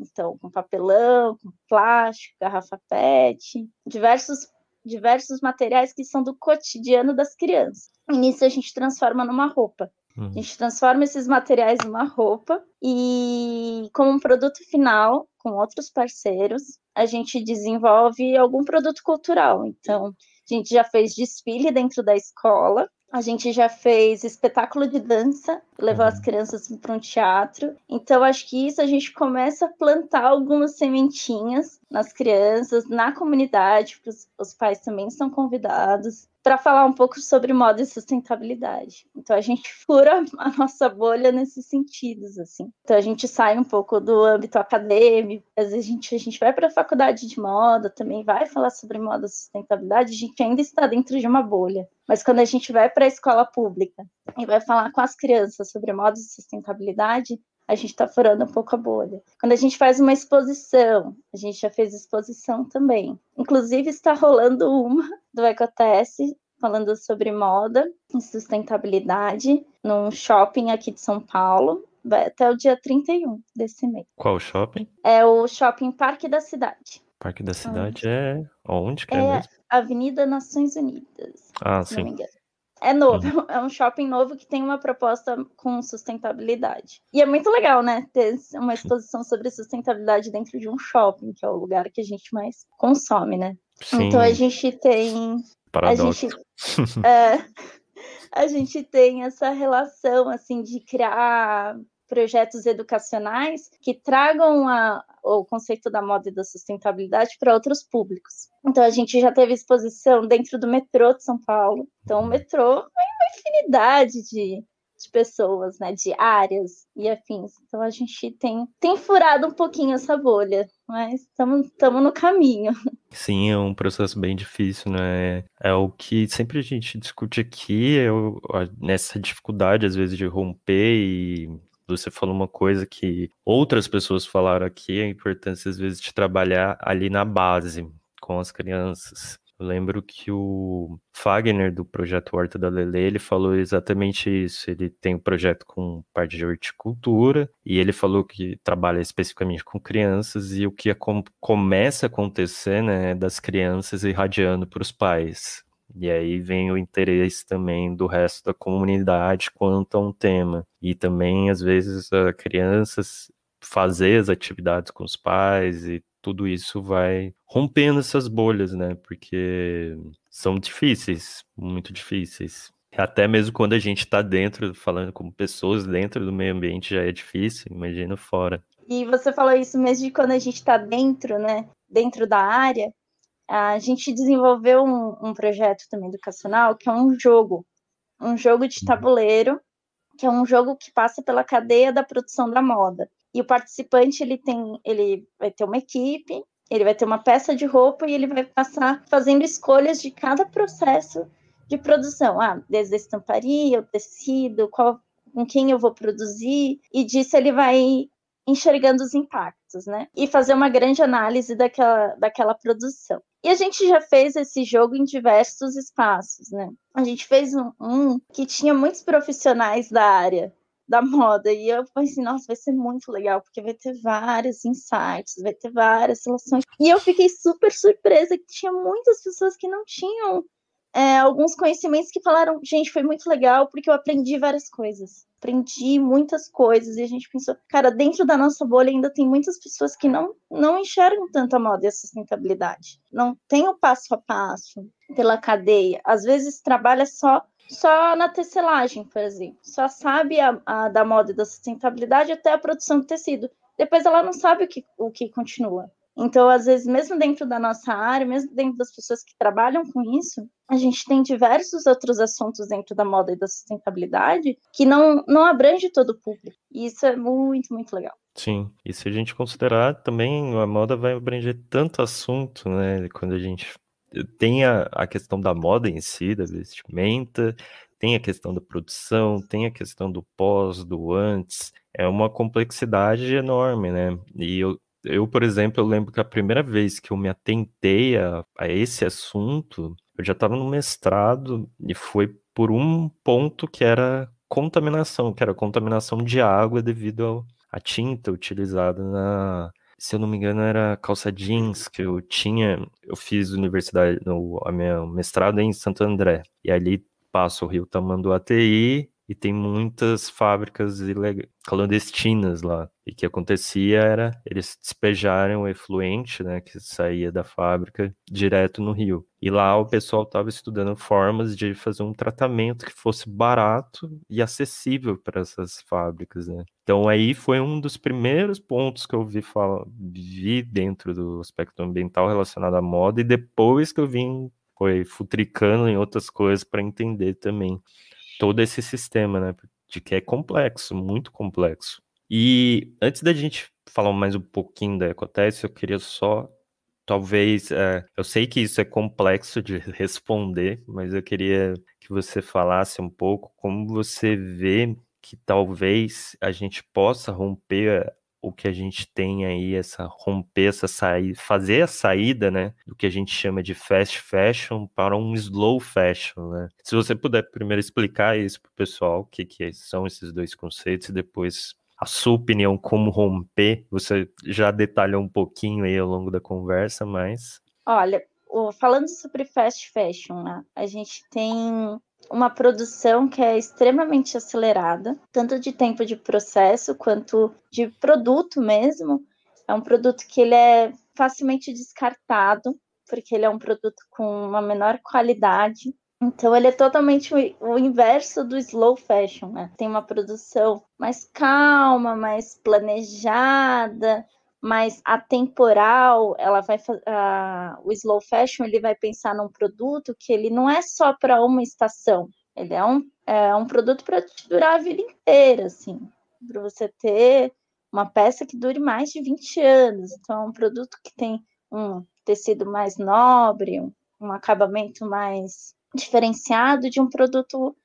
Então, com papelão, com plástico, garrafa PET, diversos, diversos materiais que são do cotidiano das crianças. E nisso a gente transforma numa roupa. Uhum. A gente transforma esses materiais numa roupa e, como um produto final, com outros parceiros, a gente desenvolve algum produto cultural. Então, a gente já fez desfile dentro da escola, a gente já fez espetáculo de dança, uhum. as crianças para um teatro. Então, acho que isso a gente começa a plantar algumas sementinhas nas crianças, na comunidade, os pais também são convidados para falar um pouco sobre moda e sustentabilidade. Então a gente fura a nossa bolha nesses sentidos, assim. Então a gente sai um pouco do âmbito acadêmico, às vezes a gente, a gente vai para a faculdade de moda, também vai falar sobre moda e sustentabilidade, a gente ainda está dentro de uma bolha. Mas quando a gente vai para a escola pública e vai falar com as crianças sobre moda e sustentabilidade, a gente está furando um pouco a bolha. Quando a gente faz uma exposição, a gente já fez exposição também. Inclusive, está rolando uma do Ecoteste falando sobre moda e sustentabilidade num shopping aqui de São Paulo. Vai até o dia 31 desse mês. Qual shopping? É o Shopping Parque da Cidade. Parque da Cidade onde? é onde que é, é mesmo? Avenida Nações Unidas. Ah, sim. É novo, uhum. é um shopping novo que tem uma proposta com sustentabilidade. E é muito legal, né, ter uma exposição sobre sustentabilidade dentro de um shopping, que é o lugar que a gente mais consome, né? Sim. Então a gente tem. Paradoxo. A gente, é, a gente tem essa relação assim de criar projetos educacionais que tragam a, o conceito da moda e da sustentabilidade para outros públicos. Então a gente já teve exposição dentro do metrô de São Paulo. Então o metrô é uma infinidade de, de pessoas, né, de áreas e afins. Então a gente tem, tem furado um pouquinho essa bolha, mas estamos no caminho. Sim, é um processo bem difícil, né? É o que sempre a gente discute aqui, é o, nessa dificuldade, às vezes, de romper e você falou uma coisa que outras pessoas falaram aqui, a importância às vezes de trabalhar ali na base com as crianças. Eu lembro que o Fagner, do projeto Horta da Lele, ele falou exatamente isso. Ele tem um projeto com parte de horticultura e ele falou que trabalha especificamente com crianças e o que começa a acontecer, né, é das crianças irradiando para os pais. E aí vem o interesse também do resto da comunidade quanto a um tema. E também, às vezes, a crianças fazer as atividades com os pais e tudo isso vai rompendo essas bolhas, né? Porque são difíceis, muito difíceis. Até mesmo quando a gente está dentro, falando com pessoas dentro do meio ambiente já é difícil, imagina fora. E você falou isso mesmo de quando a gente está dentro, né? Dentro da área a gente desenvolveu um, um, projeto também educacional que é um jogo, um jogo de uhum. tabuleiro, que é um jogo que passa pela cadeia da produção da moda. E o participante ele tem, ele vai ter uma equipe, ele vai ter uma peça de roupa e ele vai passar fazendo escolhas de cada processo de produção. Ah, desde a estamparia, o tecido, qual, com quem eu vou produzir, e disso ele vai enxergando os impactos, né? E fazer uma grande análise daquela, daquela produção. E a gente já fez esse jogo em diversos espaços, né? A gente fez um, um que tinha muitos profissionais da área da moda. E eu pensei, nossa, vai ser muito legal, porque vai ter vários insights, vai ter várias soluções. E eu fiquei super surpresa que tinha muitas pessoas que não tinham é, alguns conhecimentos que falaram, gente, foi muito legal, porque eu aprendi várias coisas aprendi muitas coisas e a gente pensou, cara, dentro da nossa bolha ainda tem muitas pessoas que não, não enxergam tanto a moda e a sustentabilidade. Não tem o passo a passo pela cadeia. Às vezes trabalha só só na tecelagem, por exemplo. Só sabe a, a, da moda e da sustentabilidade até a produção do tecido. Depois ela não sabe o que, o que continua. Então, às vezes, mesmo dentro da nossa área, mesmo dentro das pessoas que trabalham com isso, a gente tem diversos outros assuntos dentro da moda e da sustentabilidade que não, não abrange todo o público. E isso é muito, muito legal. Sim, e se a gente considerar também, a moda vai abranger tanto assunto, né? Quando a gente tem a, a questão da moda em si, da vestimenta, tem a questão da produção, tem a questão do pós, do antes, é uma complexidade enorme, né? E eu, eu, por exemplo, eu lembro que a primeira vez que eu me atentei a, a esse assunto, eu já estava no mestrado e foi por um ponto que era contaminação, que era contaminação de água devido à tinta utilizada na, se eu não me engano, era calça jeans que eu tinha. Eu fiz universidade, no, a minha mestrado em Santo André. E ali passa o rio Tamanduateí e tem muitas fábricas clandestinas lá. E o que acontecia era eles despejaram o efluente, né, que saía da fábrica direto no rio. E lá o pessoal estava estudando formas de fazer um tratamento que fosse barato e acessível para essas fábricas, né? Então aí foi um dos primeiros pontos que eu vi falar, vi dentro do aspecto ambiental relacionado à moda e depois que eu vim foi futricando em outras coisas para entender também todo esse sistema, né? De que é complexo, muito complexo. E antes da gente falar mais um pouquinho da Ecoteste, eu queria só, talvez, é, eu sei que isso é complexo de responder, mas eu queria que você falasse um pouco como você vê que talvez a gente possa romper o que a gente tem aí, essa romper essa saída, fazer a saída, né, do que a gente chama de fast fashion para um slow fashion, né? Se você puder primeiro explicar isso para o pessoal, o que, que são esses dois conceitos, e depois a sua opinião como romper, você já detalhou um pouquinho aí ao longo da conversa, mas... Olha, falando sobre fast fashion, né, a gente tem uma produção que é extremamente acelerada, tanto de tempo de processo quanto de produto mesmo. É um produto que ele é facilmente descartado, porque ele é um produto com uma menor qualidade. Então ele é totalmente o, inverso do slow fashion, né? Tem uma produção mais calma, mais planejada, mais atemporal. Ela vai o slow fashion ele vai pensar num produto que ele não é só para uma estação. Ele é um, é um produto para durar a vida inteira, assim, para você ter uma peça que dure mais de 20 anos. Então, é um produto que tem um tecido mais nobre, um, um acabamento mais diferenciado de um produto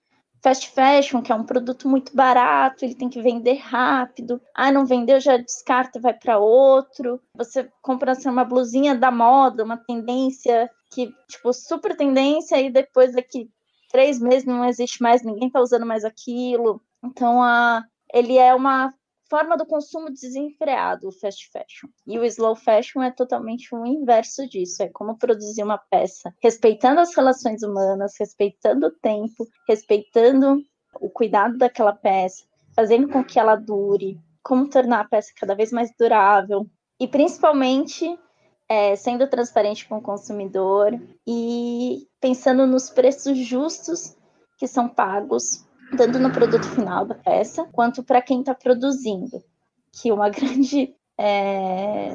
fast fashion, que é um produto muito barato, ele tem que vender rápido. Ah, não vendeu, já descarta, vai para outro. Você compra assim, uma blusinha da moda, uma tendência que, tipo, super tendência, e depois daqui três meses não existe mais, ninguém está usando mais aquilo. Então, a, ele é uma forma do consumo desenfreado, o fast fashion. E o slow fashion é totalmente o inverso disso. É como produzir uma peça respeitando as relações humanas, respeitando o tempo, respeitando o cuidado daquela peça, fazendo com que ela dure, como tornar a peça cada vez mais durável. E principalmente é, sendo transparente com o consumidor e pensando nos preços justos que são pagos tanto no produto final da peça, quanto para quem está produzindo. Que uma grande é,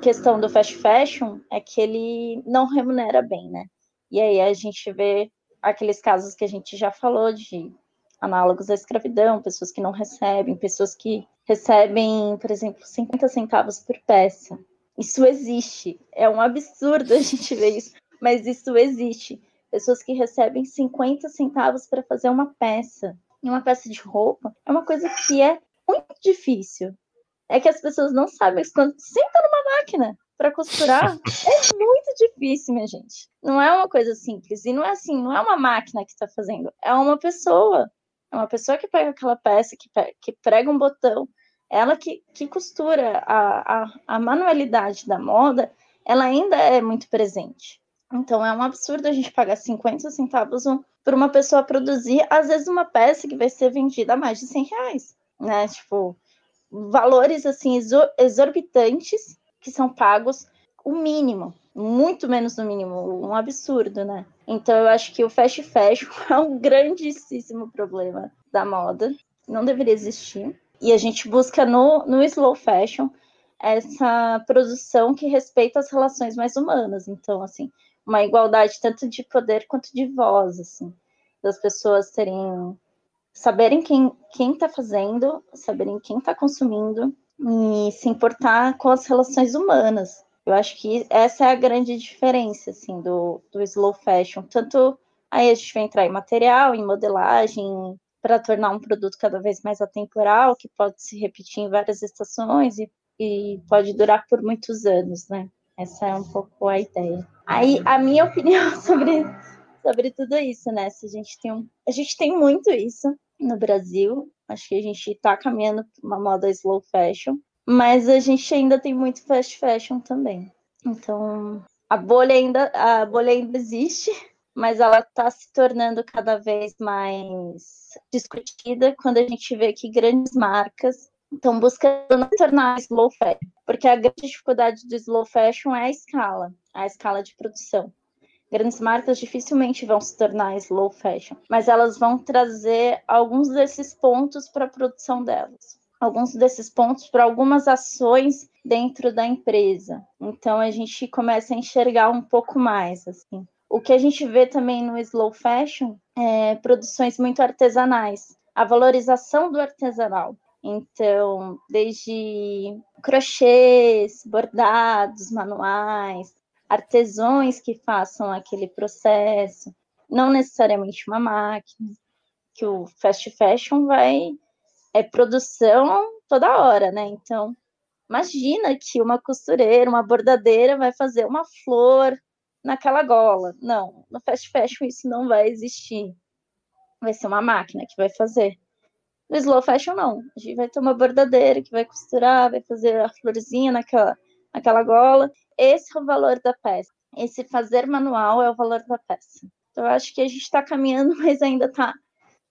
questão do fast fashion é que ele não remunera bem, né? E aí a gente vê aqueles casos que a gente já falou de análogos à escravidão, pessoas que não recebem, pessoas que recebem, por exemplo, 50 centavos por peça. Isso existe. É um absurdo a gente ver isso, mas isso existe pessoas que recebem 50 centavos para fazer uma peça. E uma peça de roupa é uma coisa que é muito difícil. É que as pessoas não sabem quando senta numa máquina para costurar é muito difícil, minha gente. Não é uma coisa simples e não é assim, não é uma máquina que está fazendo, é uma pessoa. É uma pessoa que pega aquela peça, que, pega, que prega um botão, ela que, que costura a, a, a manualidade da moda, ela ainda é muito presente. Então é um absurdo a gente pagar 50 centavos por uma pessoa produzir, às vezes, uma peça que vai ser vendida a mais de 100 reais, né? Tipo, valores assim exorbitantes que são pagos o mínimo, muito menos do mínimo, um absurdo, né? Então eu acho que o fast fashion é um grandíssimo problema da moda, não deveria existir. E a gente busca no, no slow fashion essa produção que respeita as relações mais humanas. Então, assim, uma igualdade tanto de poder quanto de voz, assim, das pessoas terem saberem quem quem está fazendo, saberem quem está consumindo e se importar com as relações humanas. Eu acho que essa é a grande diferença, assim, do, do slow fashion. Tanto aí a gente vai entrar em material, em modelagem, para tornar um produto cada vez mais atemporal, que pode se repetir em várias estações e, e pode durar por muitos anos, né? Essa é um pouco a ideia. Aí, a minha opinião sobre, sobre tudo isso, né? Se a gente tem um, a gente tem muito isso no Brasil. Acho que a gente está caminhando para uma moda slow fashion, mas a gente ainda tem muito fast fashion também. Então, a bolha ainda, a bolha ainda existe, mas ela está se tornando cada vez mais discutida quando a gente vê que grandes marcas estão buscando não tornar slow fashion, porque a grande dificuldade do slow fashion é a escala, a escala de produção. Grandes marcas dificilmente vão se tornar slow fashion, mas elas vão trazer alguns desses pontos para a produção delas, alguns desses pontos para algumas ações dentro da empresa. Então a gente começa a enxergar um pouco mais assim. O que a gente vê também no slow fashion é produções muito artesanais, a valorização do artesanal. Então, desde crochês, bordados, manuais, artesãos que façam aquele processo, não necessariamente uma máquina, que o fast fashion vai é produção toda hora, né? Então, imagina que uma costureira, uma bordadeira vai fazer uma flor naquela gola. Não, no fast fashion isso não vai existir. Vai ser uma máquina que vai fazer. No slow fashion, não. A gente vai ter uma bordadeira que vai costurar, vai fazer a florzinha naquela, naquela gola. Esse é o valor da peça. Esse fazer manual é o valor da peça. Então, eu acho que a gente está caminhando, mas ainda está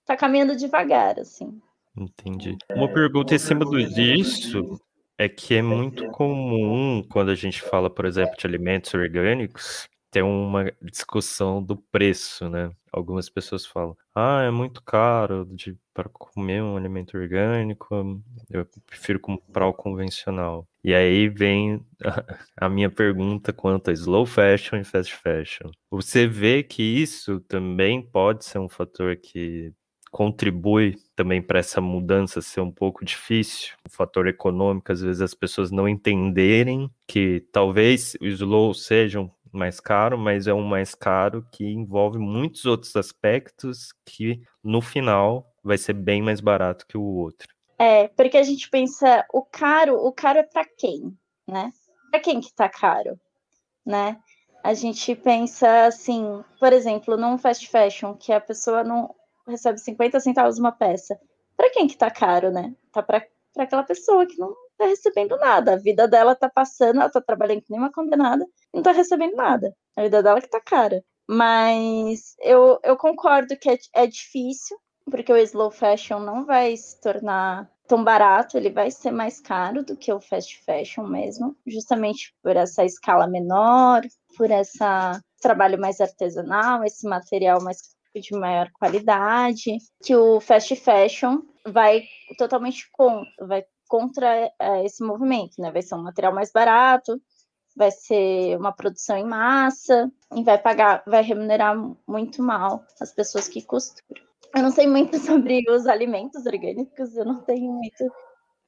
tá caminhando devagar, assim. Entendi. Uma pergunta em cima disso é que é muito comum quando a gente fala, por exemplo, de alimentos orgânicos, ter uma discussão do preço, né? Algumas pessoas falam, ah, é muito caro para comer um alimento orgânico, eu prefiro comprar o convencional. E aí vem a, a minha pergunta quanto a slow fashion e fast fashion. Você vê que isso também pode ser um fator que contribui também para essa mudança ser um pouco difícil. O fator econômico, às vezes as pessoas não entenderem que talvez o slow seja mais caro, mas é um mais caro que envolve muitos outros aspectos que no final vai ser bem mais barato que o outro. É, porque a gente pensa, o caro, o caro é para quem, né? Para quem que tá caro, né? A gente pensa assim, por exemplo, num fast fashion, que a pessoa não recebe 50 centavos uma peça. Para quem que tá caro, né? Tá para aquela pessoa que não tá recebendo nada. A vida dela tá passando, ela tá trabalhando que nem uma condenada não tá recebendo nada. A vida dela que tá cara. Mas eu, eu concordo que é, é difícil, porque o slow fashion não vai se tornar tão barato, ele vai ser mais caro do que o fast fashion mesmo, justamente por essa escala menor, por essa trabalho mais artesanal, esse material mais de maior qualidade, que o fast fashion vai totalmente contra, vai contra é, esse movimento, né? Vai ser um material mais barato, vai ser uma produção em massa e vai pagar, vai remunerar muito mal as pessoas que costuram. Eu não sei muito sobre os alimentos orgânicos, eu não tenho muito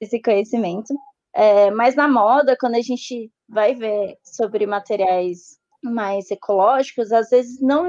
esse conhecimento. É, mas na moda, quando a gente vai ver sobre materiais mais ecológicos, às vezes não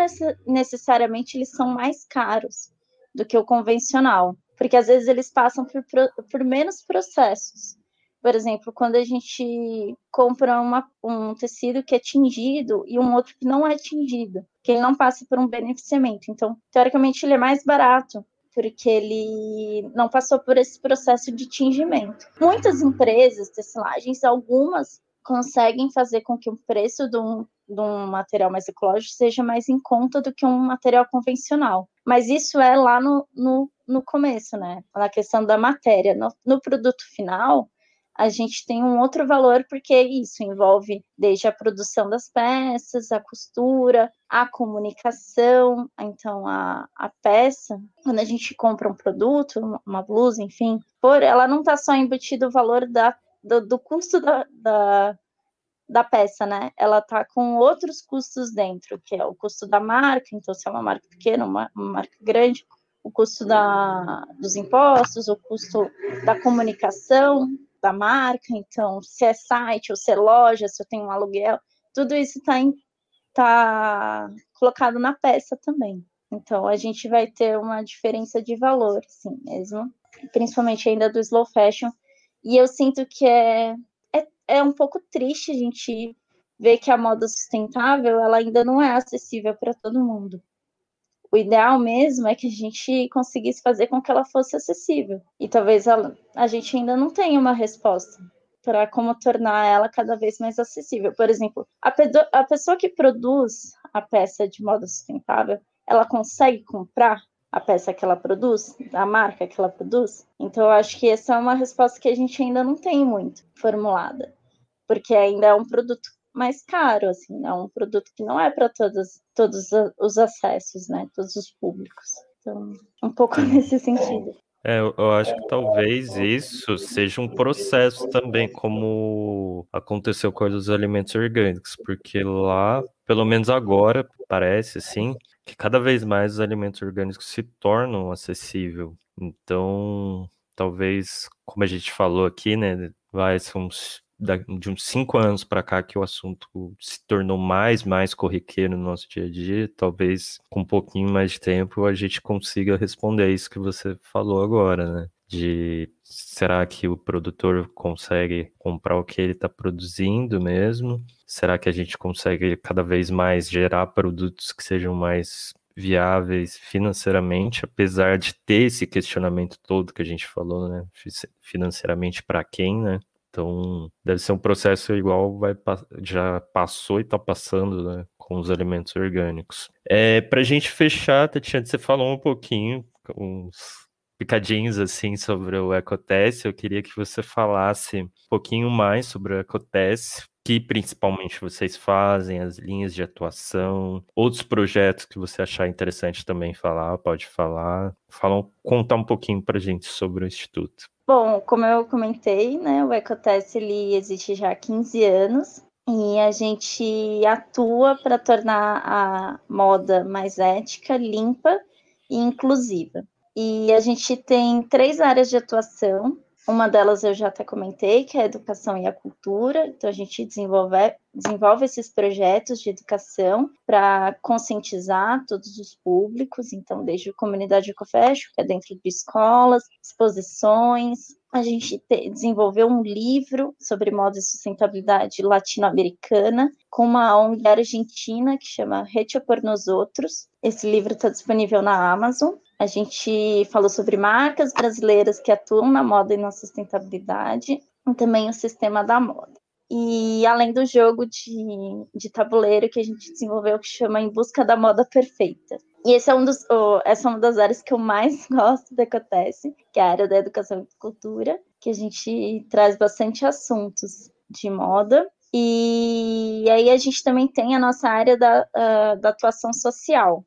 necessariamente eles são mais caros do que o convencional, porque às vezes eles passam por, por menos processos. Por exemplo, quando a gente compra uma, um tecido que é tingido e um outro que não é tingido, que ele não passa por um beneficiamento. Então, teoricamente, ele é mais barato, porque ele não passou por esse processo de tingimento. Muitas empresas, tecilagens, algumas conseguem fazer com que o preço de um, de um material mais ecológico seja mais em conta do que um material convencional. Mas isso é lá no, no, no começo, né? Na questão da matéria. No, no produto final, a gente tem um outro valor, porque isso envolve desde a produção das peças, a costura, a comunicação. Então, a, a peça, quando a gente compra um produto, uma blusa, enfim, por, ela não está só embutido o valor da do, do custo da, da, da, peça, né? Ela tá com outros custos dentro, que é o custo da marca, então se é uma marca pequena, uma, uma marca grande, o custo da, dos impostos, o custo da comunicação da marca, então se é site ou se é loja, se eu tenho um aluguel, tudo isso está tá colocado na peça também. Então a gente vai ter uma diferença de valor, assim mesmo, principalmente ainda do slow fashion, e eu sinto que é, é, é um pouco triste a gente ver que a moda sustentável ela ainda não é acessível para todo mundo. O ideal mesmo é que a gente conseguisse fazer com que ela fosse acessível. E talvez a gente ainda não tenha uma resposta para como tornar ela cada vez mais acessível. Por exemplo, a, a pessoa que produz a peça de moda sustentável, ela consegue comprar a peça que ela produz, a marca que ela produz. Então, eu acho que essa é uma resposta que a gente ainda não tem muito formulada, porque ainda é um produto mais caro, assim, é um produto que não é para todos, todos os acessos, né, todos os públicos. Então, um pouco nesse sentido. É, eu acho que talvez isso seja um processo também, como aconteceu com os alimentos orgânicos, porque lá, pelo menos agora, parece assim, que cada vez mais os alimentos orgânicos se tornam acessível. Então, talvez, como a gente falou aqui, né, vai ser uns de uns cinco anos para cá que o assunto se tornou mais mais corriqueiro no nosso dia a dia, talvez com um pouquinho mais de tempo a gente consiga responder isso que você falou agora, né? De será que o produtor consegue comprar o que ele está produzindo mesmo? Será que a gente consegue cada vez mais gerar produtos que sejam mais viáveis financeiramente, apesar de ter esse questionamento todo que a gente falou, né? Financeiramente para quem, né? Então, deve ser um processo igual vai já passou e está passando, né? com os alimentos orgânicos. É, Para a gente fechar, Tatiana, você falou um pouquinho, uns picadinhos assim sobre o Ecotesse. Eu queria que você falasse um pouquinho mais sobre o Ecotesse, que principalmente vocês fazem, as linhas de atuação, outros projetos que você achar interessante também falar, pode falar. Fala, contar um pouquinho para gente sobre o Instituto. Bom, como eu comentei, né, o Ecoteste ele existe já há 15 anos e a gente atua para tornar a moda mais ética, limpa e inclusiva. E a gente tem três áreas de atuação. Uma delas eu já até comentei, que é a educação e a cultura. Então, a gente desenvolve, desenvolve esses projetos de educação para conscientizar todos os públicos. Então, desde a comunidade Ecofecho, que é dentro de escolas, exposições. A gente te, desenvolveu um livro sobre moda e sustentabilidade latino-americana com uma ONG argentina que chama Rete por Nos Outros. Esse livro está disponível na Amazon. A gente falou sobre marcas brasileiras que atuam na moda e na sustentabilidade, e também o sistema da moda. E além do jogo de, de tabuleiro que a gente desenvolveu, que chama Em Busca da Moda Perfeita. E esse é um dos, oh, essa é uma das áreas que eu mais gosto da Ecotesse, que é a área da educação e cultura, que a gente traz bastante assuntos de moda. E aí a gente também tem a nossa área da, uh, da atuação social,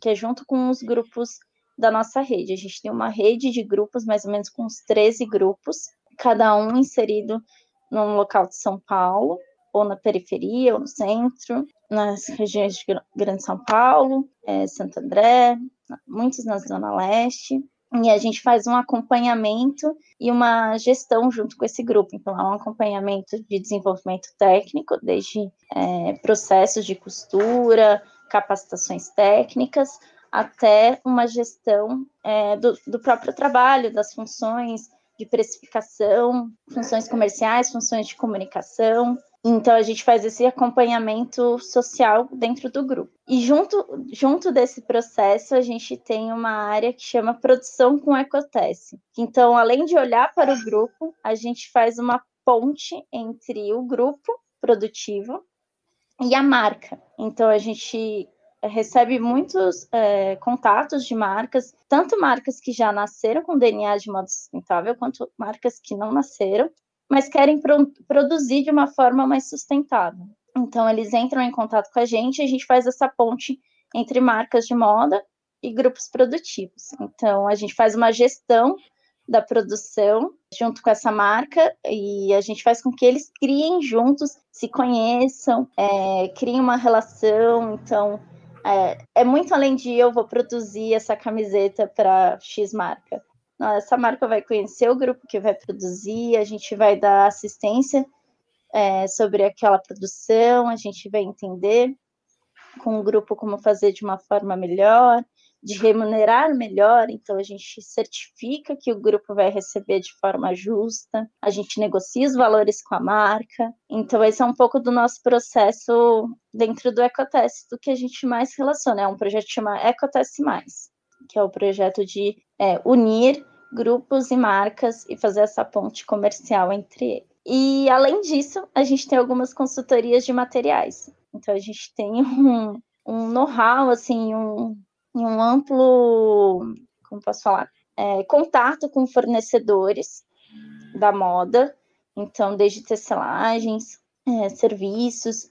que é junto com os grupos da nossa rede. A gente tem uma rede de grupos, mais ou menos com uns 13 grupos, cada um inserido num local de São Paulo, ou na periferia, ou no centro, nas regiões de Grande São Paulo, é, Santo André, muitos na Zona Leste. E a gente faz um acompanhamento e uma gestão junto com esse grupo. Então, é um acompanhamento de desenvolvimento técnico, desde é, processos de costura, capacitações técnicas, até uma gestão é, do, do próprio trabalho, das funções de precificação, funções comerciais, funções de comunicação. Então, a gente faz esse acompanhamento social dentro do grupo. E junto, junto desse processo, a gente tem uma área que chama produção com ecotesse. Então, além de olhar para o grupo, a gente faz uma ponte entre o grupo produtivo e a marca. Então, a gente recebe muitos é, contatos de marcas, tanto marcas que já nasceram com DNA de modo sustentável, quanto marcas que não nasceram, mas querem pro produzir de uma forma mais sustentável. Então, eles entram em contato com a gente e a gente faz essa ponte entre marcas de moda e grupos produtivos. Então, a gente faz uma gestão da produção junto com essa marca e a gente faz com que eles criem juntos, se conheçam, é, criem uma relação. Então, é, é muito além de eu vou produzir essa camiseta para X marca. Não, essa marca vai conhecer o grupo que vai produzir, a gente vai dar assistência é, sobre aquela produção, a gente vai entender com o grupo como fazer de uma forma melhor, de remunerar melhor, então a gente certifica que o grupo vai receber de forma justa, a gente negocia os valores com a marca. Então, esse é um pouco do nosso processo dentro do Ecoteste, do que a gente mais relaciona. É um projeto que chama Ecoteste Mais, que é o projeto de é, unir grupos e marcas e fazer essa ponte comercial entre eles. E além disso, a gente tem algumas consultorias de materiais. Então a gente tem um, um know-how, assim, um, em um amplo, como posso falar, é, contato com fornecedores da moda, então desde tecelagens, é, serviços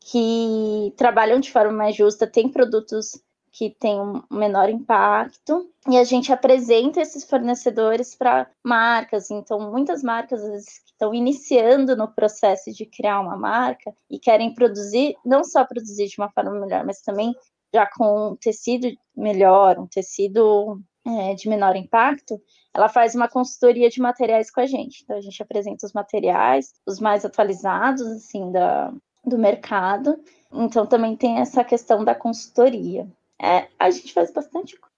que trabalham de forma mais justa, têm produtos que têm um menor impacto, e a gente apresenta esses fornecedores para marcas, então muitas marcas às vezes que estão iniciando no processo de criar uma marca e querem produzir, não só produzir de uma forma melhor, mas também já com um tecido melhor, um tecido é, de menor impacto, ela faz uma consultoria de materiais com a gente. Então, a gente apresenta os materiais, os mais atualizados, assim, da, do mercado. Então, também tem essa questão da consultoria. É, a gente faz bastante coisa.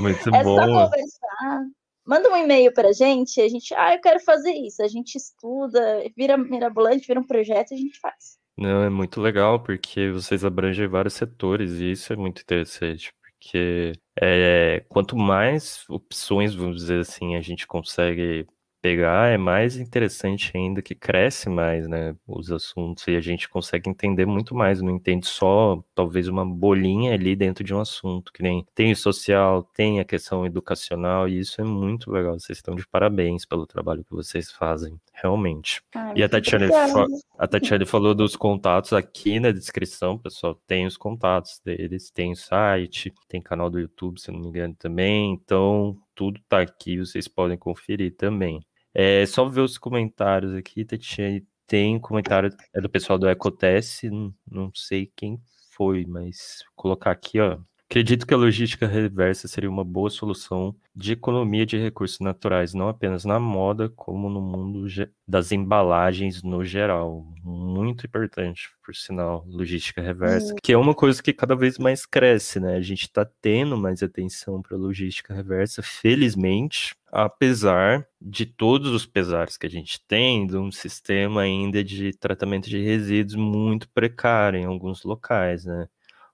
Muito é bom. só conversar. Manda um e-mail para a gente, a gente, ah, eu quero fazer isso. A gente estuda, vira mirabolante, vira um projeto, a gente faz. Não, é muito legal porque vocês abrangem vários setores e isso é muito interessante, porque é, quanto mais opções, vamos dizer assim, a gente consegue pegar, é mais interessante ainda que cresce mais, né, os assuntos e a gente consegue entender muito mais, não entende só talvez uma bolinha ali dentro de um assunto, que nem tem o social, tem a questão educacional e isso é muito legal. Vocês estão de parabéns pelo trabalho que vocês fazem, realmente. Ai, e a obrigada. a Tatiane falou dos contatos aqui na descrição, pessoal, tem os contatos deles, tem o site, tem canal do YouTube, se não me engano também, então tudo tá aqui, vocês podem conferir também. É só ver os comentários aqui, Tatiane. Tem comentário é do pessoal do Ecotesse, não sei quem foi, mas colocar aqui, ó. Acredito que a logística reversa seria uma boa solução de economia de recursos naturais, não apenas na moda, como no mundo das embalagens no geral. Muito importante, por sinal, logística reversa, que é uma coisa que cada vez mais cresce, né? A gente está tendo mais atenção para logística reversa, felizmente, apesar de todos os pesares que a gente tem, de um sistema ainda de tratamento de resíduos muito precário em alguns locais, né?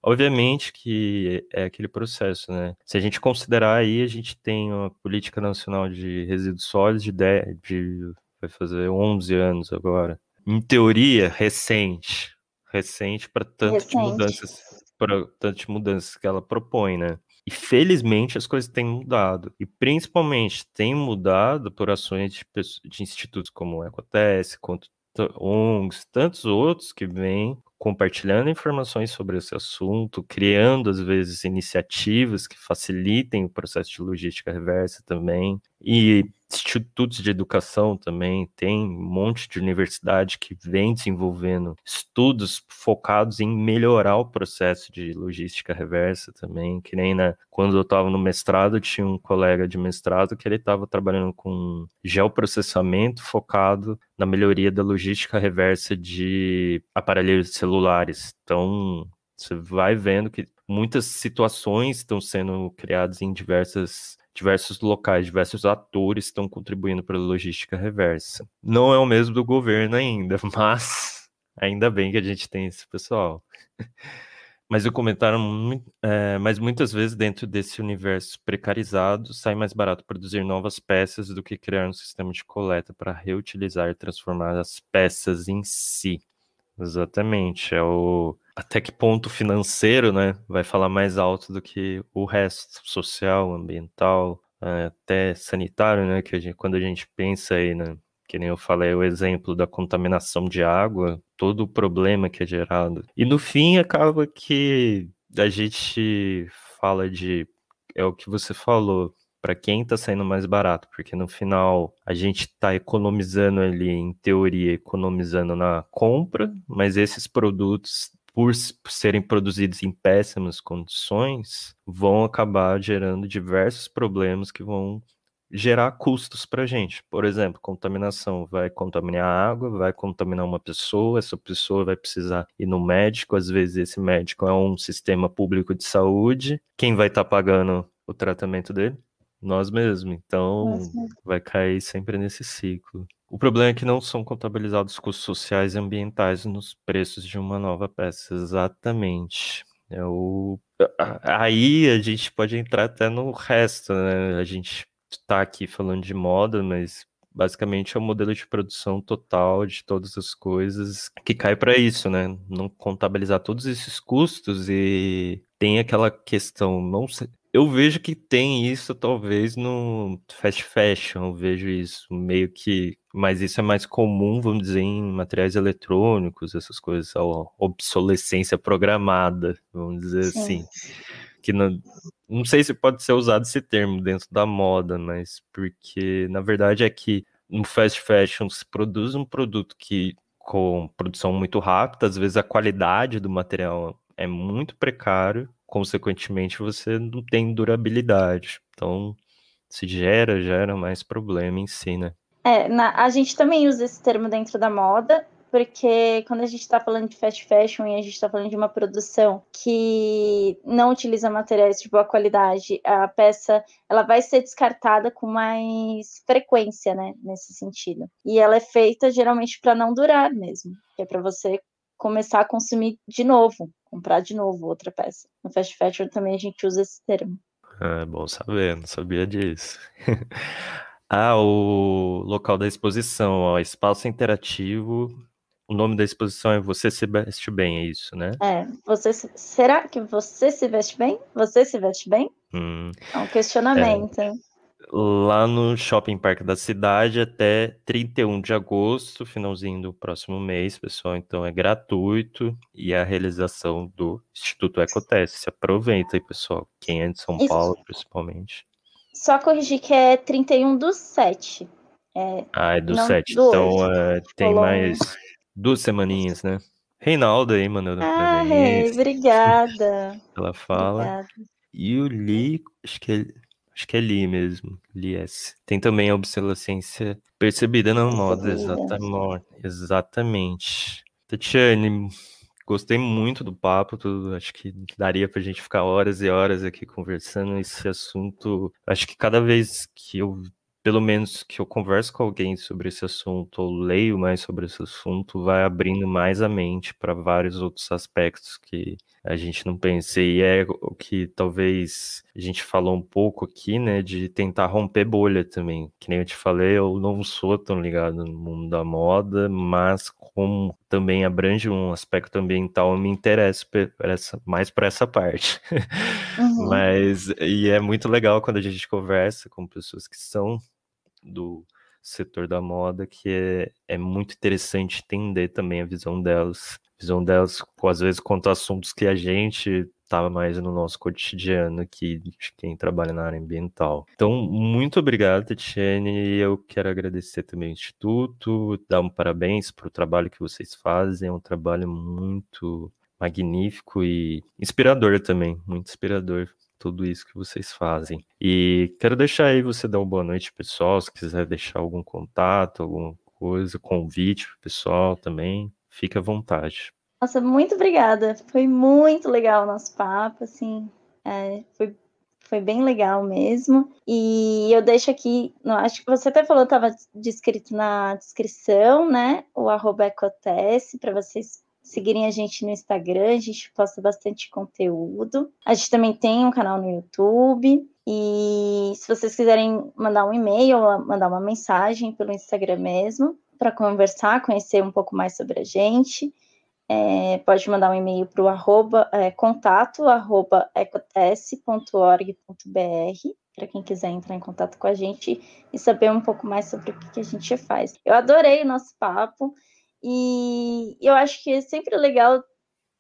Obviamente que é aquele processo, né? Se a gente considerar aí, a gente tem uma política nacional de resíduos sólidos de, 10, de vai fazer 11 anos agora. Em teoria, recente. Recente para tanto de mudanças, para tanto de mudanças que ela propõe, né? E felizmente as coisas têm mudado. E principalmente tem mudado por ações de, de institutos como o Ecotes, quanto ONGs, tantos outros que vêm compartilhando informações sobre esse assunto, criando às vezes iniciativas que facilitem o processo de logística reversa também, e institutos de educação também, tem um monte de universidade que vem desenvolvendo estudos focados em melhorar o processo de logística reversa também, que nem na, quando eu estava no mestrado, tinha um colega de mestrado que ele estava trabalhando com geoprocessamento focado na melhoria da logística reversa de aparelhos celulares. Então, você vai vendo que muitas situações estão sendo criadas em diversas diversos locais, diversos atores estão contribuindo para a logística reversa. Não é o mesmo do governo ainda, mas ainda bem que a gente tem esse pessoal. Mas o comentário, é, mas muitas vezes dentro desse universo precarizado, sai mais barato produzir novas peças do que criar um sistema de coleta para reutilizar e transformar as peças em si. Exatamente, é o até que ponto financeiro, né, vai falar mais alto do que o resto, social, ambiental, eh, até sanitário, né, que a gente, quando a gente pensa aí, né, que nem eu falei, o exemplo da contaminação de água, todo o problema que é gerado. E no fim acaba que a gente fala de é o que você falou, para quem está saindo mais barato, porque no final a gente está economizando ali, em teoria, economizando na compra, mas esses produtos por serem produzidos em péssimas condições, vão acabar gerando diversos problemas que vão gerar custos para a gente. Por exemplo, contaminação vai contaminar a água, vai contaminar uma pessoa, essa pessoa vai precisar ir no médico, às vezes esse médico é um sistema público de saúde, quem vai estar tá pagando o tratamento dele? Nós mesmos. Então, vai cair sempre nesse ciclo. O problema é que não são contabilizados custos sociais e ambientais nos preços de uma nova peça. Exatamente. É o... Aí a gente pode entrar até no resto, né? A gente está aqui falando de moda, mas basicamente é o modelo de produção total de todas as coisas que cai para isso, né? Não contabilizar todos esses custos e tem aquela questão, não sei, eu vejo que tem isso talvez no fast fashion, eu vejo isso meio que, mas isso é mais comum, vamos dizer, em materiais eletrônicos, essas coisas, a obsolescência programada, vamos dizer Sim. assim. Que não, não sei se pode ser usado esse termo dentro da moda, mas porque na verdade é que no fast fashion se produz um produto que com produção muito rápida, às vezes a qualidade do material é muito precário consequentemente você não tem durabilidade. Então, se gera, gera mais problema em si, né? É, na, a gente também usa esse termo dentro da moda, porque quando a gente está falando de fast fashion e a gente está falando de uma produção que não utiliza materiais de boa qualidade, a peça ela vai ser descartada com mais frequência, né, nesse sentido. E ela é feita geralmente para não durar mesmo, é para você começar a consumir de novo, comprar de novo outra peça. No fast fashion também a gente usa esse termo. É bom saber, não sabia disso. Ah, o local da exposição, ó, espaço interativo. O nome da exposição é Você se veste bem, é isso, né? É, você se... será que você se veste bem? Você se veste bem? Hum, É um questionamento. Lá no Shopping Parque da Cidade até 31 de agosto, finalzinho do próximo mês, pessoal. Então é gratuito e é a realização do Instituto Ecoteste. Aproveita aí, pessoal. Quem é de São Isso. Paulo, principalmente. Só corrigir que é 31 do 7. É, Ah, é do Não, 7. do Então é, tem um- mais duas semaninhas, né? Reinaldo aí, mandando Ah, pra Denise, obrigada. ela fala. Obrigada. E o Li, acho que é, acho que é Li mesmo, Li S. Tem também a obsolescência percebida na moda, exatamente. Exatamente. Tatiane, gostei muito do papo, tudo, acho que daria pra gente ficar horas e horas aqui conversando esse assunto. Acho que cada vez que eu, pelo menos que eu converso com alguém sobre esse assunto, ou leio mais sobre esse assunto, vai abrindo mais a mente para vários outros aspectos que a gente não pensa. E é o que talvez a gente falou um pouco aqui, né, de tentar romper bolha também. Que nem eu te falei, eu não sou tão ligado no mundo da moda, mas como também abrange um aspecto ambiental, eu me interesso mais por essa parte. Uhum. Mas, e é muito legal quando a gente conversa com pessoas que são do setor da moda, que é, é muito interessante entender também a visão delas. Visão delas, às vezes, quanto assuntos que a gente estava mais no nosso cotidiano aqui, de quem trabalha na área ambiental. Então, muito obrigado, Tatiane. Eu quero agradecer também o Instituto, dar um parabéns para o trabalho que vocês fazem. É um trabalho muito magnífico e inspirador também, muito inspirador tudo isso que vocês fazem. E quero deixar aí você dar uma boa noite, pessoal, se quiser deixar algum contato, alguma coisa, convite pro pessoal também, fique à vontade. Nossa, muito obrigada. Foi muito legal o nosso papo, assim, é, foi, foi bem legal mesmo. E eu deixo aqui, não, acho que você até falou, estava descrito na descrição, né? O arroba Ecotesse, para vocês seguirem a gente no Instagram, a gente posta bastante conteúdo. A gente também tem um canal no YouTube. E se vocês quiserem mandar um e-mail ou mandar uma mensagem pelo Instagram mesmo, para conversar, conhecer um pouco mais sobre a gente, é, pode mandar um e-mail para o arroba, é, contato arroba ecotesse.org.br para quem quiser entrar em contato com a gente e saber um pouco mais sobre o que, que a gente faz. Eu adorei o nosso papo e eu acho que é sempre legal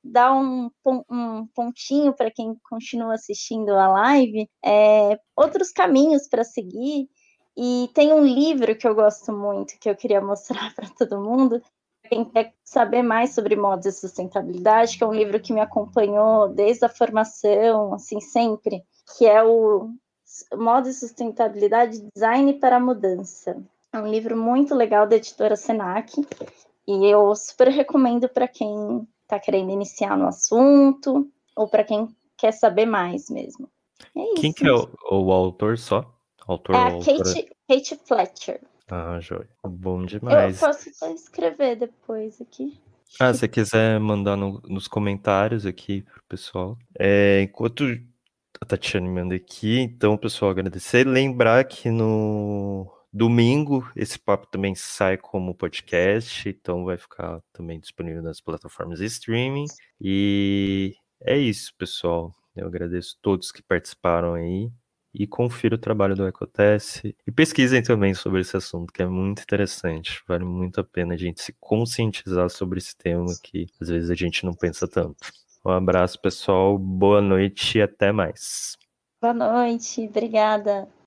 dar um, um pontinho para quem continua assistindo a live, é, outros caminhos para seguir. E tem um livro que eu gosto muito, que eu queria mostrar para todo mundo, quem quer saber mais sobre moda e sustentabilidade, que é um livro que me acompanhou desde a formação, assim, sempre, que é o Moda e Sustentabilidade Design para a Mudança. É um livro muito legal da editora Senac, e eu super recomendo para quem está querendo iniciar no assunto, ou para quem quer saber mais mesmo. É Quem isso. que é o, o autor só? Autor É a? Kate, Kate Fletcher. Ah, joia. Bom Eu demais. posso até escrever depois aqui. Ah, se você quiser mandar no- nos comentários aqui pro pessoal. É, enquanto a Tatiane manda aqui, então, pessoal, agradecer. Lembrar que no domingo esse papo também sai como podcast, então vai ficar também disponível nas plataformas de streaming. E é isso, pessoal. Eu agradeço todos que participaram aí. E confira o trabalho do Ecotesse. E pesquisem também sobre esse assunto, que é muito interessante. Vale muito a pena a gente se conscientizar sobre esse tema que às vezes a gente não pensa tanto. Um abraço, pessoal. Boa noite e até mais. Boa noite, obrigada.